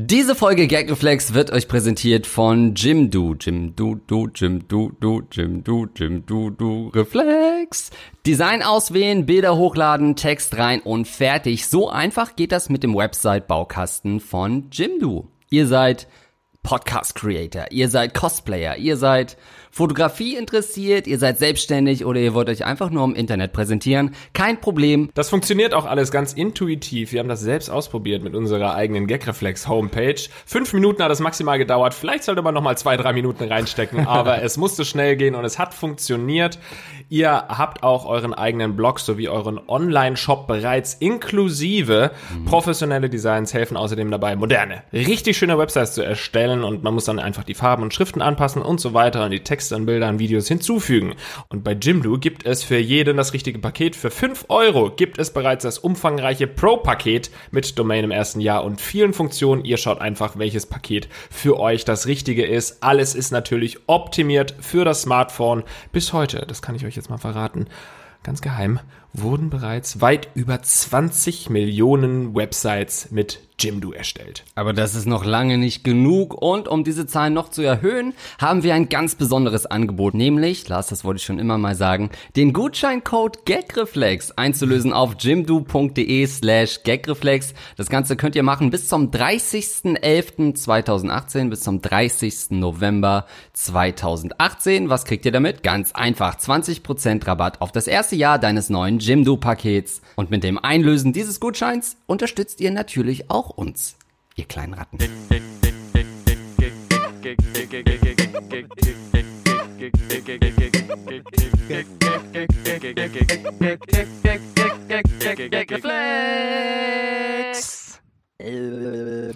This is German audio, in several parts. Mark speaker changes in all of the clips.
Speaker 1: Diese Folge Gagreflex wird euch präsentiert von Jimdo. Jimdo, du, Jimdo, du, Jimdo, Jimdo, du, Reflex. Design auswählen, Bilder hochladen, Text rein und fertig. So einfach geht das mit dem Website-Baukasten von Jimdo. Ihr seid Podcast Creator, ihr seid Cosplayer, ihr seid Fotografie interessiert, ihr seid selbstständig oder ihr wollt euch einfach nur im Internet präsentieren, kein Problem.
Speaker 2: Das funktioniert auch alles ganz intuitiv. Wir haben das selbst ausprobiert mit unserer eigenen Gagreflex Homepage. Fünf Minuten hat es maximal gedauert. Vielleicht sollte man noch mal zwei, drei Minuten reinstecken, aber es musste schnell gehen und es hat funktioniert. Ihr habt auch euren eigenen Blog sowie euren Online-Shop bereits inklusive. Mhm. Professionelle Designs helfen außerdem dabei, moderne, richtig schöne Websites zu erstellen und man muss dann einfach die Farben und Schriften anpassen und so weiter und die Texte Text an Bildern, Videos hinzufügen. Und bei Jimdo gibt es für jeden das richtige Paket. Für 5 Euro gibt es bereits das umfangreiche Pro-Paket mit Domain im ersten Jahr und vielen Funktionen. Ihr schaut einfach, welches Paket für euch das richtige ist. Alles ist natürlich optimiert für das Smartphone. Bis heute, das kann ich euch jetzt mal verraten, ganz geheim, wurden bereits weit über 20 Millionen Websites mit Jimdo erstellt.
Speaker 1: Aber das ist noch lange nicht genug und um diese Zahlen noch zu erhöhen, haben wir ein ganz besonderes Angebot, nämlich, Lars, das wollte ich schon immer mal sagen, den Gutscheincode GAGREFLEX einzulösen auf jimdo.de slash GAGREFLEX. Das Ganze könnt ihr machen bis zum 30.11.2018 bis zum 30. November 2018. Was kriegt ihr damit? Ganz einfach, 20% Rabatt auf das erste Jahr deines neuen Jimdo-Pakets. Und mit dem Einlösen dieses Gutscheins unterstützt ihr natürlich auch uns, ihr kleinen Ratten.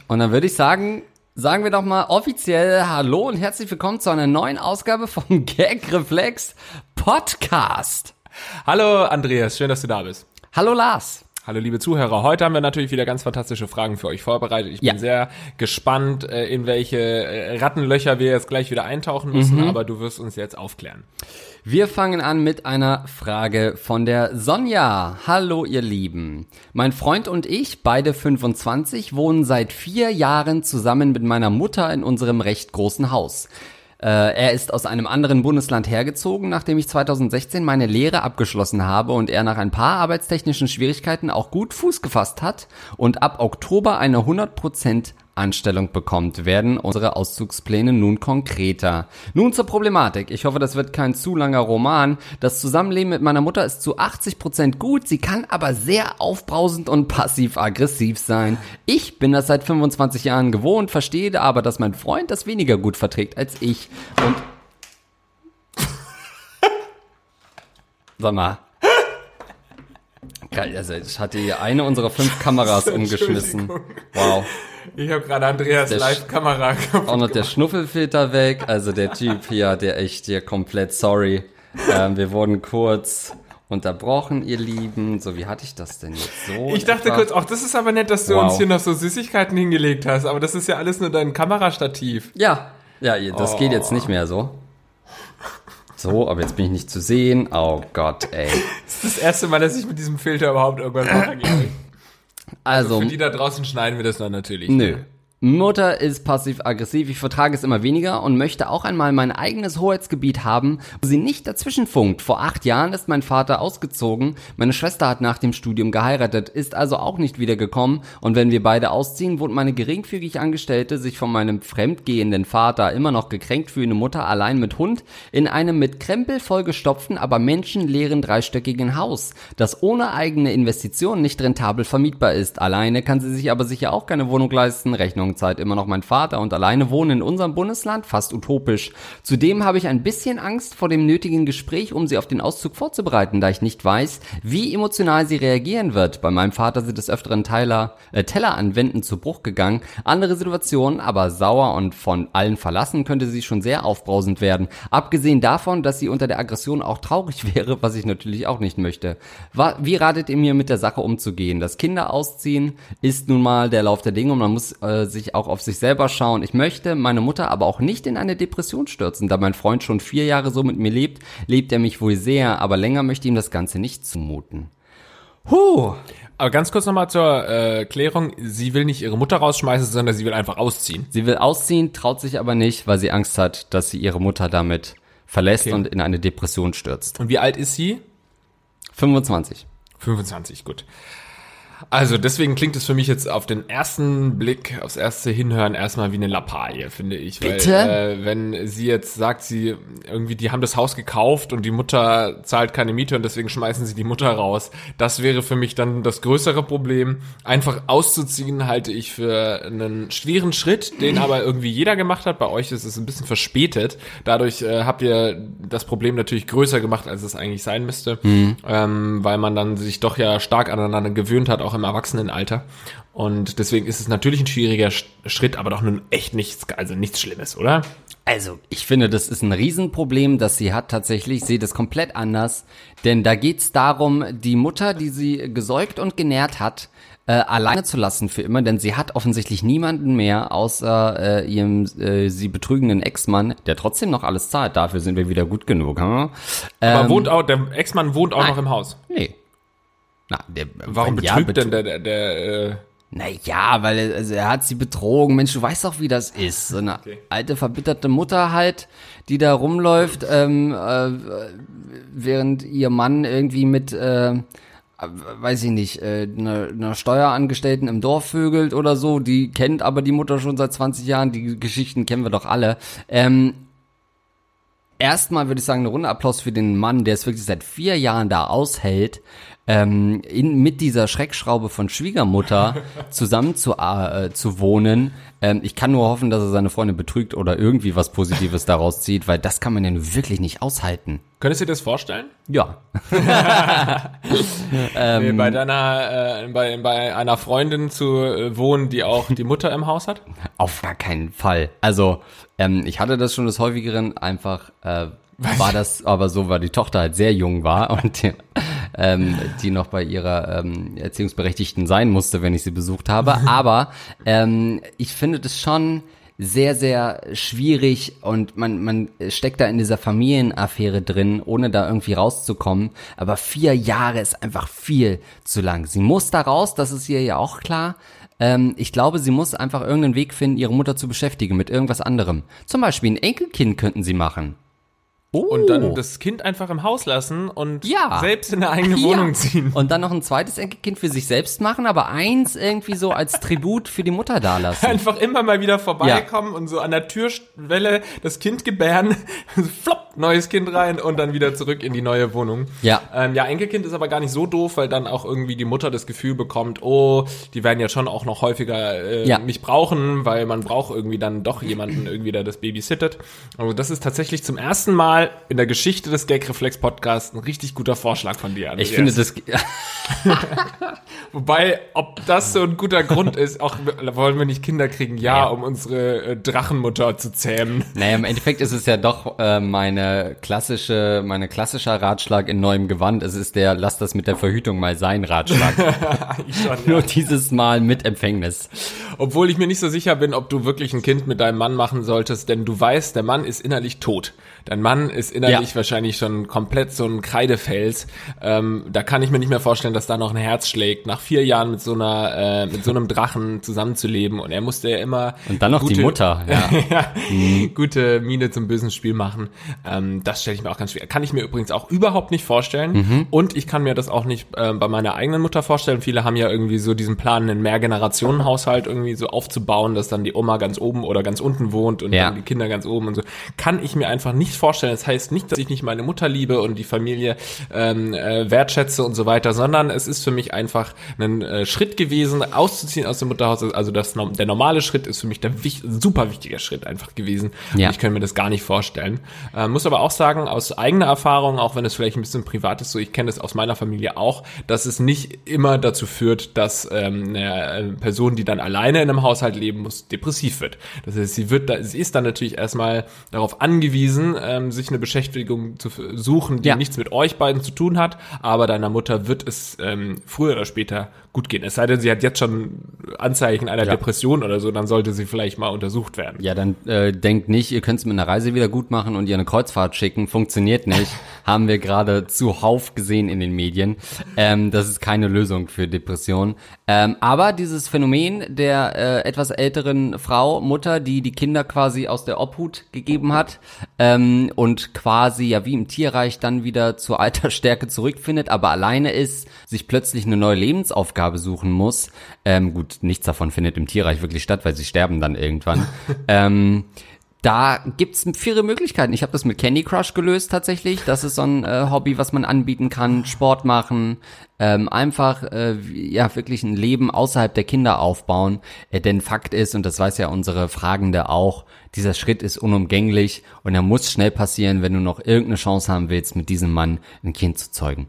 Speaker 1: Und dann würde ich sagen, sagen wir doch mal offiziell Hallo und herzlich willkommen zu einer neuen Ausgabe vom Gag Reflex Podcast.
Speaker 2: Hallo Andreas, schön, dass du da bist.
Speaker 1: Hallo Lars.
Speaker 2: Hallo liebe Zuhörer, heute haben wir natürlich wieder ganz fantastische Fragen für euch vorbereitet. Ich bin ja. sehr gespannt, äh, in welche äh, Rattenlöcher wir jetzt gleich wieder eintauchen müssen, mhm. aber du wirst uns jetzt aufklären.
Speaker 1: Wir fangen an mit einer Frage von der Sonja. Hallo ihr Lieben. Mein Freund und ich, beide 25, wohnen seit vier Jahren zusammen mit meiner Mutter in unserem recht großen Haus. Äh, er ist aus einem anderen Bundesland hergezogen, nachdem ich 2016 meine Lehre abgeschlossen habe und er nach ein paar arbeitstechnischen Schwierigkeiten auch gut Fuß gefasst hat und ab Oktober eine 100% Anstellung bekommt, werden unsere Auszugspläne nun konkreter. Nun zur Problematik. Ich hoffe, das wird kein zu langer Roman. Das Zusammenleben mit meiner Mutter ist zu 80% gut, sie kann aber sehr aufbrausend und passiv-aggressiv sein. Ich bin das seit 25 Jahren gewohnt, verstehe aber, dass mein Freund das weniger gut verträgt als ich. Und Sag mal. Geil, also ich hatte hier eine unserer fünf Kameras umgeschmissen. Wow.
Speaker 2: Ich habe gerade Andreas Live-Kamera
Speaker 1: Auch noch der Schnuffelfilter weg. Also der Typ hier, der echt hier komplett sorry. Ähm, wir wurden kurz unterbrochen, ihr Lieben. So, wie hatte ich das denn jetzt so?
Speaker 2: Ich dachte etwa? kurz, auch das ist aber nett, dass du wow. uns hier noch so Süßigkeiten hingelegt hast. Aber das ist ja alles nur dein Kamerastativ.
Speaker 1: Ja, ja, das oh. geht jetzt nicht mehr so. So, aber jetzt bin ich nicht zu sehen. Oh Gott, ey.
Speaker 2: Das ist das erste Mal, dass ich mit diesem Filter überhaupt irgendwas mache. Also, also, für die da draußen schneiden wir das dann natürlich.
Speaker 1: Nö. Mutter ist passiv-aggressiv, ich vertrage es immer weniger und möchte auch einmal mein eigenes Hoheitsgebiet haben, wo sie nicht dazwischenfunkt. Vor acht Jahren ist mein Vater ausgezogen, meine Schwester hat nach dem Studium geheiratet, ist also auch nicht wiedergekommen und wenn wir beide ausziehen, wohnt meine geringfügig Angestellte sich von meinem fremdgehenden Vater immer noch gekränkt fühlende Mutter allein mit Hund in einem mit Krempel vollgestopften, aber menschenleeren dreistöckigen Haus, das ohne eigene Investition nicht rentabel vermietbar ist. Alleine kann sie sich aber sicher auch keine Wohnung leisten, Rechnung Zeit immer noch mein Vater und alleine wohnen in unserem Bundesland, fast utopisch. Zudem habe ich ein bisschen Angst vor dem nötigen Gespräch, um sie auf den Auszug vorzubereiten, da ich nicht weiß, wie emotional sie reagieren wird. Bei meinem Vater sind des öfteren Teiler, äh, Teller an Wänden zu Bruch gegangen. Andere Situationen, aber sauer und von allen verlassen könnte sie schon sehr aufbrausend werden. Abgesehen davon, dass sie unter der Aggression auch traurig wäre, was ich natürlich auch nicht möchte. Wie ratet ihr mir mit der Sache umzugehen? Das Kinder ausziehen ist nun mal der Lauf der Dinge und man muss äh, sich sich auch auf sich selber schauen. Ich möchte meine Mutter aber auch nicht in eine Depression stürzen. Da mein Freund schon vier Jahre so mit mir lebt, lebt er mich wohl sehr, aber länger möchte ihm das Ganze nicht zumuten.
Speaker 2: Huh. Aber ganz kurz nochmal zur äh, Klärung. Sie will nicht ihre Mutter rausschmeißen, sondern sie will einfach ausziehen.
Speaker 1: Sie will ausziehen, traut sich aber nicht, weil sie Angst hat, dass sie ihre Mutter damit verlässt
Speaker 2: Okay.
Speaker 1: und in eine Depression stürzt.
Speaker 2: Und wie alt ist sie?
Speaker 1: 25.
Speaker 2: 25, gut. Also deswegen klingt es für mich jetzt auf den ersten Blick, aufs erste Hinhören erstmal wie eine Lappalie, finde ich.
Speaker 1: Bitte?
Speaker 2: Weil, äh, wenn sie jetzt sagt, sie irgendwie, die haben das Haus gekauft und die Mutter zahlt keine Miete und deswegen schmeißen sie die Mutter raus, das wäre für mich dann das größere Problem. Einfach auszuziehen halte ich für einen schweren Schritt, den aber irgendwie jeder gemacht hat. Bei euch ist es ein bisschen verspätet. Dadurch äh, habt ihr das Problem natürlich größer gemacht, als es eigentlich sein müsste, ähm, weil man dann sich doch ja stark aneinander gewöhnt hat, auch im Erwachsenenalter. Und deswegen ist es natürlich ein schwieriger Sch- Schritt, aber doch nun echt nichts, also nichts Schlimmes, oder?
Speaker 1: Also, ich finde, das ist ein Riesenproblem, das sie hat tatsächlich. Ich sehe das komplett anders. Denn da geht's darum, die Mutter, die sie gesäugt und genährt hat, äh, alleine zu lassen für immer, denn sie hat offensichtlich niemanden mehr außer äh, ihrem äh, sie betrügenden Ex-Mann, der trotzdem noch alles zahlt. Dafür sind wir wieder gut genug. Hm?
Speaker 2: Aber
Speaker 1: Ähm,
Speaker 2: wohnt auch, der Ex-Mann wohnt auch
Speaker 1: nein.
Speaker 2: noch im Haus.
Speaker 1: Nee. Na, der,
Speaker 2: Warum
Speaker 1: ja,
Speaker 2: betrügt
Speaker 1: betr-
Speaker 2: denn der, der, der äh,
Speaker 1: Naja, weil er, also er hat sie betrogen. Mensch, du weißt doch, wie das ist. So eine
Speaker 2: Okay.
Speaker 1: alte, verbitterte Mutter halt, die da rumläuft, ähm, äh, während ihr Mann irgendwie mit, äh, weiß ich nicht, äh, einer einer Steuerangestellten im Dorf vögelt oder so. Die kennt aber die Mutter schon seit 20 Jahren. Die Geschichten kennen wir doch alle. Ähm, erstmal würde ich sagen, eine Runde Applaus für den Mann, der es wirklich seit vier Jahren da aushält, ähm, in, mit dieser Schreckschraube von Schwiegermutter zusammen zu, äh, zu wohnen. Ähm, ich kann nur hoffen, dass er seine Freundin betrügt oder irgendwie was Positives daraus zieht, weil das kann man ja nun wirklich nicht aushalten.
Speaker 2: Könntest du dir das vorstellen?
Speaker 1: Ja. Ähm,
Speaker 2: nee, bei deiner, äh, bei, bei einer Freundin zu äh, wohnen, die auch die Mutter im Haus hat?
Speaker 1: Auf gar keinen Fall. Also, ähm, ich hatte das schon des häufigeren, einfach äh, war das aber so, weil die Tochter halt sehr jung war und ähm, die noch bei ihrer ähm, Erziehungsberechtigten sein musste, wenn ich sie besucht habe. Aber ähm, ich finde das schon sehr, sehr schwierig und man, man steckt da in dieser Familienaffäre drin, ohne da irgendwie rauszukommen. Aber vier Jahre ist einfach viel zu lang. Sie muss da raus, das ist ihr ja auch klar. Ähm, ich glaube, sie muss einfach irgendeinen Weg finden, ihre Mutter zu beschäftigen mit irgendwas anderem. Zum Beispiel ein Enkelkind könnten sie machen. Oh.
Speaker 2: Und dann das Kind einfach im Haus lassen und
Speaker 1: Ja.
Speaker 2: selbst in eine eigene
Speaker 1: Ja.
Speaker 2: Wohnung ziehen.
Speaker 1: Und dann noch ein zweites Enkelkind für sich selbst machen, aber eins irgendwie so als Tribut für die Mutter dalassen.
Speaker 2: Einfach immer mal wieder vorbeikommen und so an der Türschwelle das Kind gebären, flop, neues Kind rein und dann wieder zurück in die neue Wohnung.
Speaker 1: Ja.
Speaker 2: Ähm, ja, Enkelkind ist aber gar nicht so doof, weil dann auch irgendwie die Mutter das Gefühl bekommt, oh, die werden ja schon auch noch häufiger äh,
Speaker 1: Ja.
Speaker 2: mich brauchen, weil man braucht irgendwie dann doch jemanden irgendwie, der das Baby sittet. Also das ist tatsächlich zum ersten Mal in der Geschichte des Gagreflex Podcasts ein richtig guter Vorschlag von dir. Andreas.
Speaker 1: Ich finde das,
Speaker 2: Wobei, ob das so ein guter Grund ist, auch wollen wir nicht Kinder kriegen, ja,
Speaker 1: Ja.
Speaker 2: um unsere äh, Drachenmutter zu zähmen.
Speaker 1: naja, im Endeffekt ist es ja doch äh, meine klassische, meine klassischer Ratschlag in neuem Gewand. Es ist der, lass das mit der Verhütung mal sein Ratschlag.
Speaker 2: Ich schon,
Speaker 1: Nur
Speaker 2: ja.
Speaker 1: dieses Mal mit Empfängnis.
Speaker 2: Obwohl ich mir nicht so sicher bin, ob du wirklich ein Kind mit deinem Mann machen solltest, denn du weißt, der Mann ist innerlich tot. Dein Mann ist innerlich
Speaker 1: Ja.
Speaker 2: wahrscheinlich schon komplett so ein Kreidefels. Ähm, da kann ich mir nicht mehr vorstellen, dass da noch ein Herz schlägt, nach vier Jahren mit so einer, äh, mit so einem Drachen zusammenzuleben. Und er musste ja immer
Speaker 1: Und dann noch die
Speaker 2: gute-
Speaker 1: Mutter, ja.
Speaker 2: ja, gute Miene zum bösen Spiel machen. Ähm, das stelle ich mir auch ganz schwer. Kann ich mir übrigens auch überhaupt nicht vorstellen.
Speaker 1: Mhm.
Speaker 2: Und ich kann mir das auch nicht ähm, bei meiner eigenen Mutter vorstellen. Viele haben ja irgendwie so diesen Plan, einen Mehrgenerationenhaushalt irgendwie so aufzubauen, dass dann die Oma ganz oben oder ganz unten wohnt und
Speaker 1: Ja.
Speaker 2: dann die Kinder ganz oben und so. Kann ich mir einfach nicht vorstellen. Das heißt nicht, dass ich nicht meine Mutter liebe und die Familie ähm, äh, wertschätze und so weiter, sondern es ist für mich einfach ein äh, Schritt gewesen, auszuziehen aus dem Mutterhaus. Also das, der normale Schritt ist für mich der wich super wichtiger Schritt einfach gewesen.
Speaker 1: Ja.
Speaker 2: Und ich kann mir das gar nicht vorstellen. Äh, muss aber auch sagen, aus eigener Erfahrung, auch wenn es vielleicht ein bisschen privat ist, so ich kenne das aus meiner Familie auch, dass es nicht immer dazu führt, dass ähm, eine äh, Person, die dann alleine in einem Haushalt leben muss, depressiv wird. Das heißt, sie wird, da, sie ist dann natürlich erstmal darauf angewiesen, ähm, sich eine Beschäftigung zu suchen, die
Speaker 1: Ja.
Speaker 2: nichts mit euch beiden zu tun hat, aber deiner Mutter wird es ähm, früher oder später gut gehen. Es sei denn, sie hat jetzt schon Anzeichen einer
Speaker 1: Ja.
Speaker 2: Depression oder so, dann sollte sie vielleicht mal untersucht werden.
Speaker 1: Ja, dann äh, denkt nicht, ihr könnt es mit einer Reise wieder gut machen und ihr eine Kreuzfahrt schicken. Funktioniert nicht. Haben wir gerade zuhauf gesehen in den Medien. Ähm, das ist keine Lösung für Depressionen. Ähm, aber dieses Phänomen der äh, etwas älteren Frau, Mutter, die die Kinder quasi aus der Obhut gegeben hat ähm, und quasi ja wie im Tierreich dann wieder zur Altersstärke zurückfindet, aber alleine ist, sich plötzlich eine neue Lebensaufgabe suchen muss. Ähm, gut, nichts davon findet im Tierreich wirklich statt, weil sie sterben dann irgendwann. ähm, da gibt's viele Möglichkeiten. Ich habe das mit Candy Crush gelöst tatsächlich. Das ist so ein äh, Hobby, was man anbieten kann. Sport machen, ähm, einfach äh, ja wirklich ein Leben außerhalb der Kinder aufbauen. Äh, denn Fakt ist, und das weiß ja unsere Fragende auch, dieser Schritt ist unumgänglich und er muss schnell passieren, wenn du noch irgendeine Chance haben willst, mit diesem Mann ein Kind zu zeugen.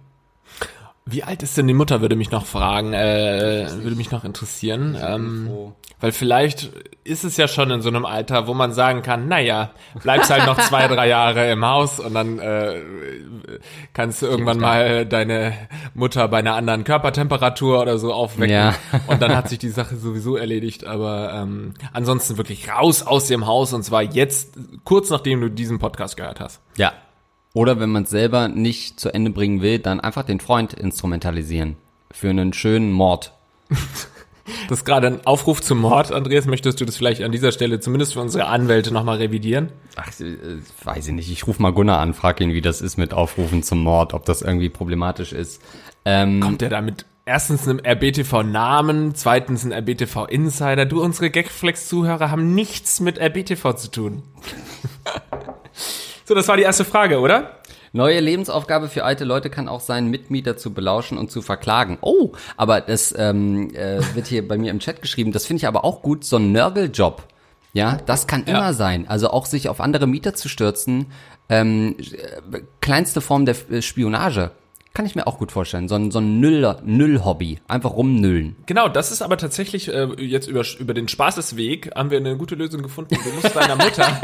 Speaker 2: Wie alt ist denn die Mutter, würde mich noch fragen, äh, würde mich noch interessieren. Ähm, weil vielleicht ist es ja schon in so einem Alter, wo man sagen kann, naja, bleibst halt noch zwei, drei Jahre im Haus und dann äh, kannst du irgendwann mal deine Mutter bei einer anderen Körpertemperatur oder so aufwecken.
Speaker 1: Ja.
Speaker 2: Und dann hat sich die Sache sowieso erledigt. Aber ähm, ansonsten wirklich raus aus dem Haus und zwar jetzt, kurz nachdem du diesen Podcast gehört hast.
Speaker 1: Ja. Oder wenn man es selber nicht zu Ende bringen will, dann einfach den Freund instrumentalisieren. Für einen schönen Mord.
Speaker 2: Das ist gerade ein Aufruf zum Mord, Andreas. Möchtest du das vielleicht an dieser Stelle zumindest für unsere Anwälte nochmal revidieren?
Speaker 1: Ach, äh, weiß ich nicht. Ich rufe mal Gunnar an, frag ihn, wie das ist mit Aufrufen zum Mord, ob das irgendwie problematisch ist. Ähm,
Speaker 2: Kommt der da mit erstens einem RBTV-Namen, zweitens ein RBTV-Insider? Du, unsere Gagflex-Zuhörer haben nichts mit RBTV zu tun. so, das war die erste Frage, oder?
Speaker 1: Neue Lebensaufgabe für alte Leute kann auch sein, Mitmieter zu belauschen und zu verklagen. Oh, aber das ähm, äh, wird hier bei mir im Chat geschrieben. Das finde ich aber auch gut, so ein Nörgeljob. Ja, das kann
Speaker 2: Ja.
Speaker 1: immer sein. Also auch sich auf andere Mieter zu stürzen. Ähm, äh, kleinste Form der äh, Spionage. Kann ich mir auch gut vorstellen. So ein, so ein Nüller, Nüll-Hobby. Einfach rumnüllen.
Speaker 2: Genau, das ist aber tatsächlich äh, jetzt über, über den Spaßesweg haben wir eine gute Lösung gefunden. Du musst deiner Mutter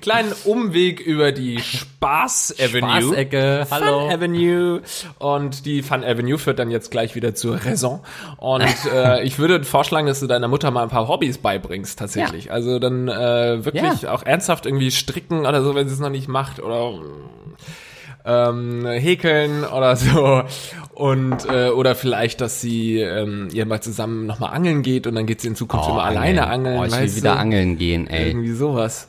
Speaker 2: kleinen Umweg über die Spaß Avenue.
Speaker 1: Spaßecke, hallo.
Speaker 2: Fun Avenue. Und die Fun Avenue führt dann jetzt gleich wieder zur Raison. Und äh, ich würde vorschlagen, dass du deiner Mutter mal ein paar Hobbys beibringst, tatsächlich. Also dann äh, wirklich auch ernsthaft irgendwie stricken oder so, wenn sie es noch nicht macht. Oder ähm, häkeln oder so und äh, oder vielleicht, dass sie ähm, ihr mal zusammen nochmal angeln geht und dann geht sie in Zukunft immer alleine angeln.
Speaker 1: Oh, ich will wieder
Speaker 2: du?
Speaker 1: angeln gehen, ey.
Speaker 2: Irgendwie sowas.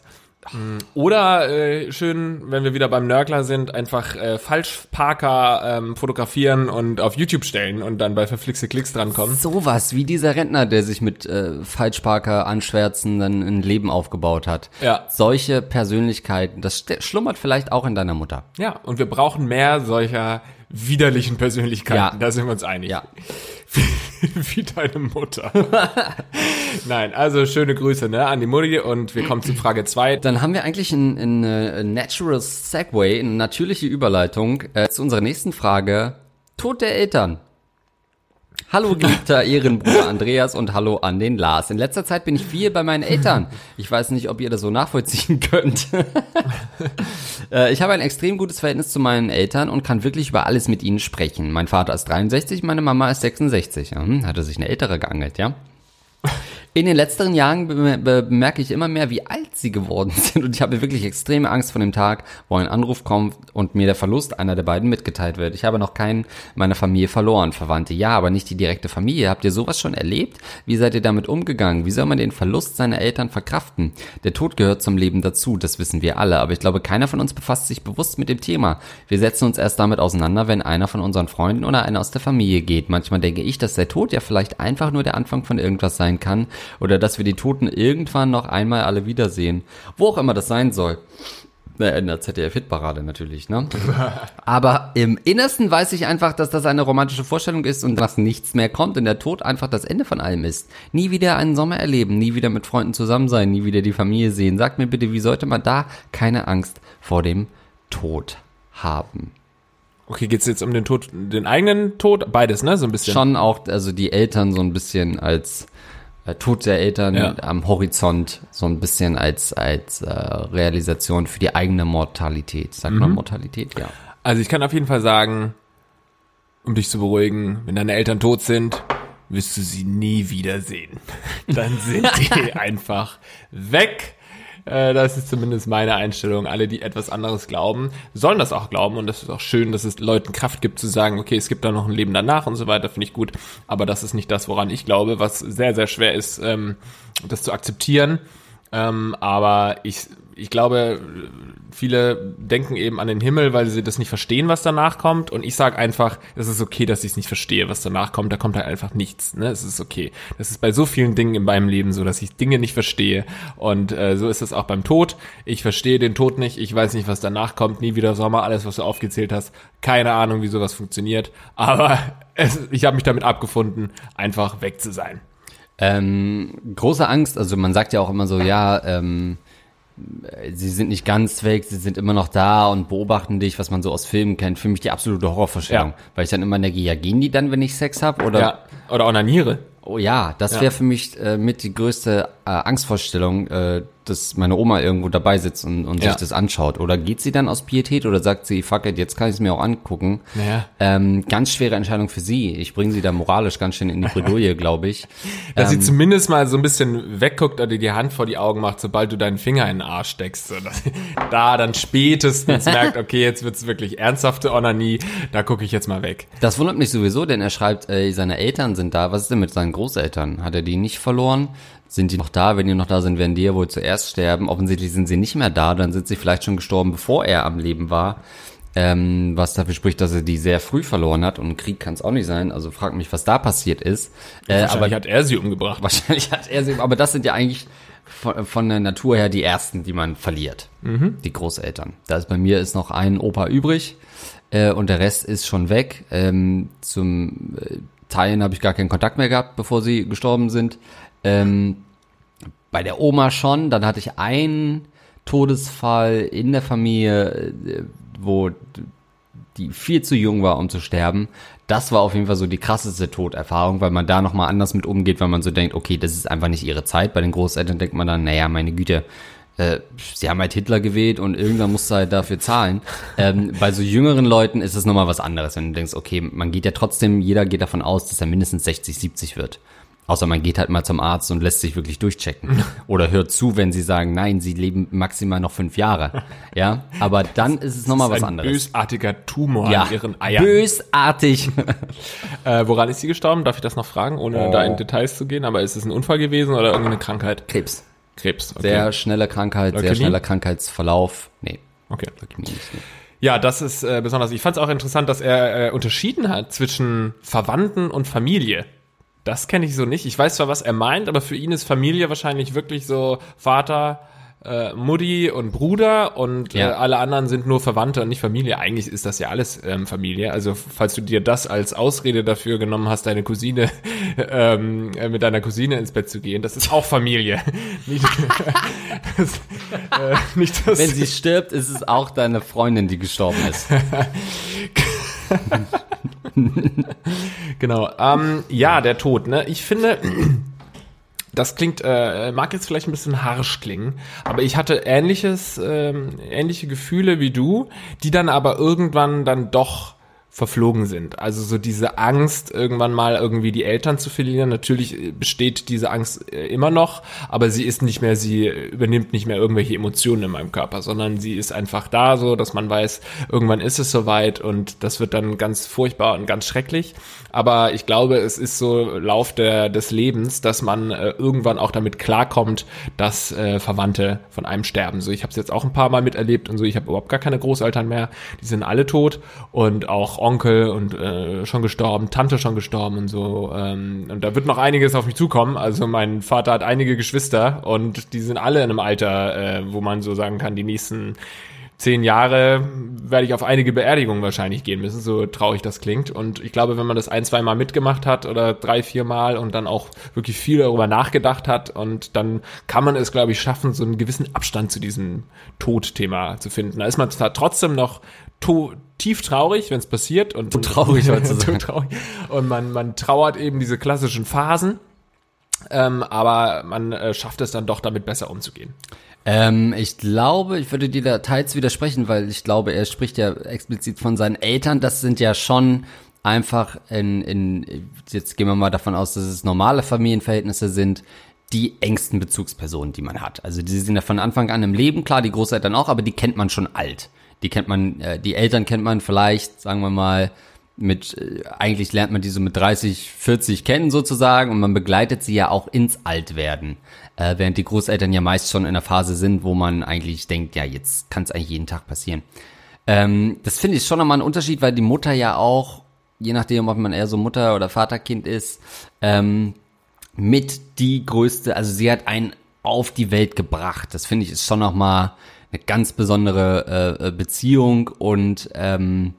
Speaker 2: Oder äh, schön, wenn wir wieder beim Nörgler sind, einfach äh, Falschparker ähm, fotografieren und auf YouTube stellen und dann bei verflixte Klicks drankommen.
Speaker 1: Sowas wie dieser Rentner, der sich mit äh, Falschparker anschwärzen dann ein Leben aufgebaut hat.
Speaker 2: Ja.
Speaker 1: Solche Persönlichkeiten, das schlummert vielleicht auch in deiner Mutter.
Speaker 2: Ja, und wir brauchen mehr solcher widerlichen Persönlichkeiten.
Speaker 1: Ja.
Speaker 2: Da sind wir uns einig.
Speaker 1: Ja.
Speaker 2: Wie deine Mutter. Nein, also schöne Grüße ne, an die Mutti und wir kommen zu Frage zwei.
Speaker 1: Dann haben wir eigentlich ein, ein, äh, natural Segway, eine natürliche Überleitung äh, zu unserer nächsten Frage. Tod der Eltern. Hallo geliebter Ehrenbruder Andreas und hallo an den Lars. In letzter Zeit bin ich viel bei meinen Eltern. Ich weiß nicht, ob ihr das so nachvollziehen könnt. Äh, ich habe ein extrem gutes Verhältnis zu meinen Eltern und kann wirklich über alles mit ihnen sprechen. Mein Vater ist 63, meine Mama ist 66. Ja, hm, hatte sich eine ältere geangelt, ja? In den letzteren Jahren be- be- bemerke ich immer mehr, wie alt sie geworden sind und ich habe wirklich extreme Angst vor dem Tag, wo ein Anruf kommt und mir der Verlust einer der beiden mitgeteilt wird. Ich habe noch keinen meiner Familie verloren, Verwandte ja, aber nicht die direkte Familie. Habt ihr sowas schon erlebt? Wie seid ihr damit umgegangen? Wie soll man den Verlust seiner Eltern verkraften? Der Tod gehört zum Leben dazu, das wissen wir alle, aber ich glaube, keiner von uns befasst sich bewusst mit dem Thema. Wir setzen uns erst damit auseinander, wenn einer von unseren Freunden oder einer aus der Familie geht. Manchmal denke ich, dass der Tod ja vielleicht einfach nur der Anfang von irgendwas sein kann oder dass wir die Toten irgendwann noch einmal alle wiedersehen. Wo auch immer das sein soll. In der ZDF-Hitparade natürlich, ne? Aber im Innersten weiß ich einfach, dass das eine romantische Vorstellung ist und dass nichts mehr kommt und der Tod einfach das Ende von allem ist. Nie wieder einen Sommer erleben, nie wieder mit Freunden zusammen sein, nie wieder die Familie sehen. Sagt mir bitte, wie sollte man da keine Angst vor dem Tod haben?
Speaker 2: Okay, geht's jetzt um den Tod, den eigenen Tod? Beides, ne? So ein bisschen.
Speaker 1: Schon auch, also die Eltern so ein bisschen als Tod der Eltern
Speaker 2: Ja.
Speaker 1: am Horizont, so ein bisschen als, als äh, Realisation für die eigene Mortalität. Sagt man Mortalität? Ja.
Speaker 2: Also ich kann auf jeden Fall sagen, um dich zu beruhigen, wenn deine Eltern tot sind, wirst du sie nie wiedersehen. Dann sind die einfach weg. Äh, Das ist zumindest meine Einstellung. Alle, die etwas anderes glauben, sollen das auch glauben. Und das ist auch schön, dass es Leuten Kraft gibt zu sagen, okay, es gibt da noch ein Leben danach und so weiter, finde ich gut. Aber das ist nicht das, woran ich glaube, was sehr, sehr schwer ist, ähm, das zu akzeptieren. Ähm, aber ich, ich glaube, viele denken eben an den Himmel, weil sie das nicht verstehen, was danach kommt. Und ich sage einfach, es ist okay, dass ich es nicht verstehe, was danach kommt. Da kommt halt einfach nichts. Ne? Es ist okay. Das ist bei so vielen Dingen in meinem Leben so, dass ich Dinge nicht verstehe. Und äh, so ist es auch beim Tod. Ich verstehe den Tod nicht. Ich weiß nicht, was danach kommt. Nie wieder Sommer. Alles, was du aufgezählt hast. Keine Ahnung, wie sowas funktioniert. Aber es, ich habe mich damit abgefunden, einfach weg zu sein.
Speaker 1: Ähm, große Angst, also man sagt ja auch immer so, ja, ähm, sie sind nicht ganz weg, sie sind immer noch da und beobachten dich, was man so aus Filmen kennt. Für mich die absolute Horrorvorstellung.
Speaker 2: Ja.
Speaker 1: Weil ich dann immer denke, ja, gehen die dann, wenn ich Sex habe? Oder
Speaker 2: Ja. Oder onaniere.
Speaker 1: Oh ja, das
Speaker 2: Ja.
Speaker 1: wäre für mich äh, mit die größte Angstvorstellung, äh, dass meine Oma irgendwo dabei sitzt und, und
Speaker 2: Ja.
Speaker 1: sich das anschaut. Oder geht sie dann aus Pietät oder sagt sie, fuck it, jetzt kann ich es mir auch angucken.
Speaker 2: Naja.
Speaker 1: Ähm, ganz schwere Entscheidung für sie. Ich bringe sie da moralisch ganz schön in die Bredouille, glaube ich.
Speaker 2: Dass sie
Speaker 1: Ähm,
Speaker 2: zumindest mal so ein bisschen wegguckt oder dir die Hand vor die Augen macht, sobald du deinen Finger in den Arsch steckst. So, dass sie da dann spätestens merkt, okay, jetzt wird's wirklich ernsthafte Onanie, da gucke ich jetzt mal weg.
Speaker 1: Das wundert mich sowieso, denn er schreibt, äh, seine Eltern sind da. Was ist denn mit seinen Großeltern? Hat er die nicht verloren? Sind die noch da? Wenn die noch da sind, werden die ja wohl zuerst sterben. Offensichtlich sind sie nicht mehr da, dann sind sie vielleicht schon gestorben, bevor er am Leben war. Ähm, was dafür spricht, dass er die sehr früh verloren hat. Und Krieg kann es auch nicht sein. Also frag mich, was da passiert ist. Äh, aber
Speaker 2: Wahrscheinlich hat er sie umgebracht.
Speaker 1: Wahrscheinlich hat er sie, aber das sind ja eigentlich von, von der Natur her die ersten, die man verliert. Die Großeltern. Da ist bei mir ist noch ein Opa übrig äh, und der Rest ist schon weg. Ähm, zum äh, Teilen habe ich gar keinen Kontakt mehr gehabt, bevor sie gestorben sind. Ähm, bei der Oma schon. Dann hatte ich einen Todesfall in der Familie, äh, wo die viel zu jung war, um zu sterben. Das war auf jeden Fall so die krasseste Toderfahrung, weil man da nochmal anders mit umgeht, weil man so denkt, okay, das ist einfach nicht ihre Zeit. Bei den Großeltern denkt man dann, naja, meine Güte, äh, sie haben halt Hitler gewählt und irgendwann musst du halt dafür zahlen. Ähm, bei so jüngeren Leuten ist es nochmal was anderes, wenn du denkst, okay, man geht ja trotzdem, jeder geht davon aus, dass er mindestens 60, 70 wird. Außer man geht halt mal zum Arzt und lässt sich wirklich durchchecken. Oder hört zu, wenn sie sagen, nein, sie leben maximal noch fünf Jahre. Ja, aber dann ist es nochmal was anderes.
Speaker 2: bösartiger Tumor
Speaker 1: Ja,
Speaker 2: an ihren Eiern.
Speaker 1: bösartig.
Speaker 2: Äh, woran ist sie gestorben? Darf ich das noch fragen, ohne
Speaker 1: Oh.
Speaker 2: da in Details zu gehen? Aber ist es ein Unfall gewesen oder irgendeine Krankheit?
Speaker 1: Krebs.
Speaker 2: Krebs. Okay.
Speaker 1: Sehr schnelle Krankheit, sehr
Speaker 2: Leukämie?
Speaker 1: schneller Krankheitsverlauf. Nee,
Speaker 2: okay.
Speaker 1: Leukämie nicht. Nee.
Speaker 2: Ja, das ist äh, besonders. Ich fand es auch interessant, dass er äh, unterschieden hat zwischen Verwandten und Familie. Das kenne ich so nicht. Ich weiß zwar, was er meint, aber für ihn ist Familie wahrscheinlich wirklich so Vater, äh, Mutti und Bruder und
Speaker 1: Ja.
Speaker 2: äh, alle anderen sind nur Verwandte und nicht Familie. Eigentlich ist das ja alles ähm, Familie. Also falls du dir das als Ausrede dafür genommen hast, deine Cousine ähm, äh, mit deiner Cousine ins Bett zu gehen, das ist auch Familie. nicht, das, äh, nicht
Speaker 1: Wenn sie stirbt, ist es auch deine Freundin, die gestorben ist.
Speaker 2: Genau. Ähm, ja, der Tod, ne? Ich finde, das klingt, äh, mag jetzt vielleicht ein bisschen harsch klingen, aber ich hatte ähnliches, ähm, ähnliche Gefühle wie du, die dann aber irgendwann dann doch verflogen sind. Also so diese Angst, irgendwann mal irgendwie die Eltern zu verlieren. Natürlich äh, besteht diese Angst äh, immer noch, aber sie ist nicht mehr, sie übernimmt nicht mehr irgendwelche Emotionen in meinem Körper, sondern sie ist einfach da, so dass man weiß, irgendwann ist es soweit und das wird dann ganz furchtbar und ganz schrecklich. Aber ich glaube, es ist so Lauf der, des Lebens, dass man äh, irgendwann auch damit klarkommt, dass äh, Verwandte von einem sterben. So, ich habe es jetzt auch ein paar Mal miterlebt und so. Ich habe überhaupt gar keine Großeltern mehr. Die sind alle tot und auch Onkel und äh, schon gestorben, Tante schon gestorben und so. Ähm, und da wird noch einiges auf mich zukommen. Also mein Vater hat einige Geschwister und die sind alle in einem Alter, äh, wo man so sagen kann, die nächsten zehn Jahre werde ich auf einige Beerdigungen wahrscheinlich gehen müssen, so traurig das klingt. Und ich glaube, wenn man das ein, zwei Mal mitgemacht hat oder drei, vier Mal und dann auch wirklich viel darüber nachgedacht hat und dann kann man es, glaube ich, schaffen, so einen gewissen Abstand zu diesem Todthema zu finden. Da ist man zwar trotzdem noch tief traurig, wenn es passiert und
Speaker 1: traurig heutzutage.
Speaker 2: traurig. und man man trauert eben diese klassischen Phasen, ähm, aber man äh, schafft es dann doch damit besser umzugehen.
Speaker 1: Ähm, ich glaube, ich würde dir da teils widersprechen, weil ich glaube, er spricht ja explizit von seinen Eltern. Das sind ja schon einfach in, in, jetzt gehen wir mal davon aus, dass es normale Familienverhältnisse sind, die engsten Bezugspersonen, die man hat. Also die sind ja von Anfang an im Leben, klar, die Großeltern auch, aber die kennt man schon alt. Die kennt man, äh, die Eltern kennt man vielleicht, sagen wir mal, mit, äh, eigentlich lernt man die so mit 30, 40 kennen sozusagen und man begleitet sie ja auch ins Altwerden. Äh, während die Großeltern ja meist schon in der Phase sind, wo man eigentlich denkt, ja, jetzt kann es eigentlich jeden Tag passieren. Ähm, das finde ich schon nochmal ein Unterschied, weil die Mutter ja auch, je nachdem, ob man eher so Mutter- oder Vaterkind ist, ähm, mit die größte, also sie hat einen auf die Welt gebracht. Das finde ich ist schon nochmal eine ganz besondere äh, Beziehung und ähm,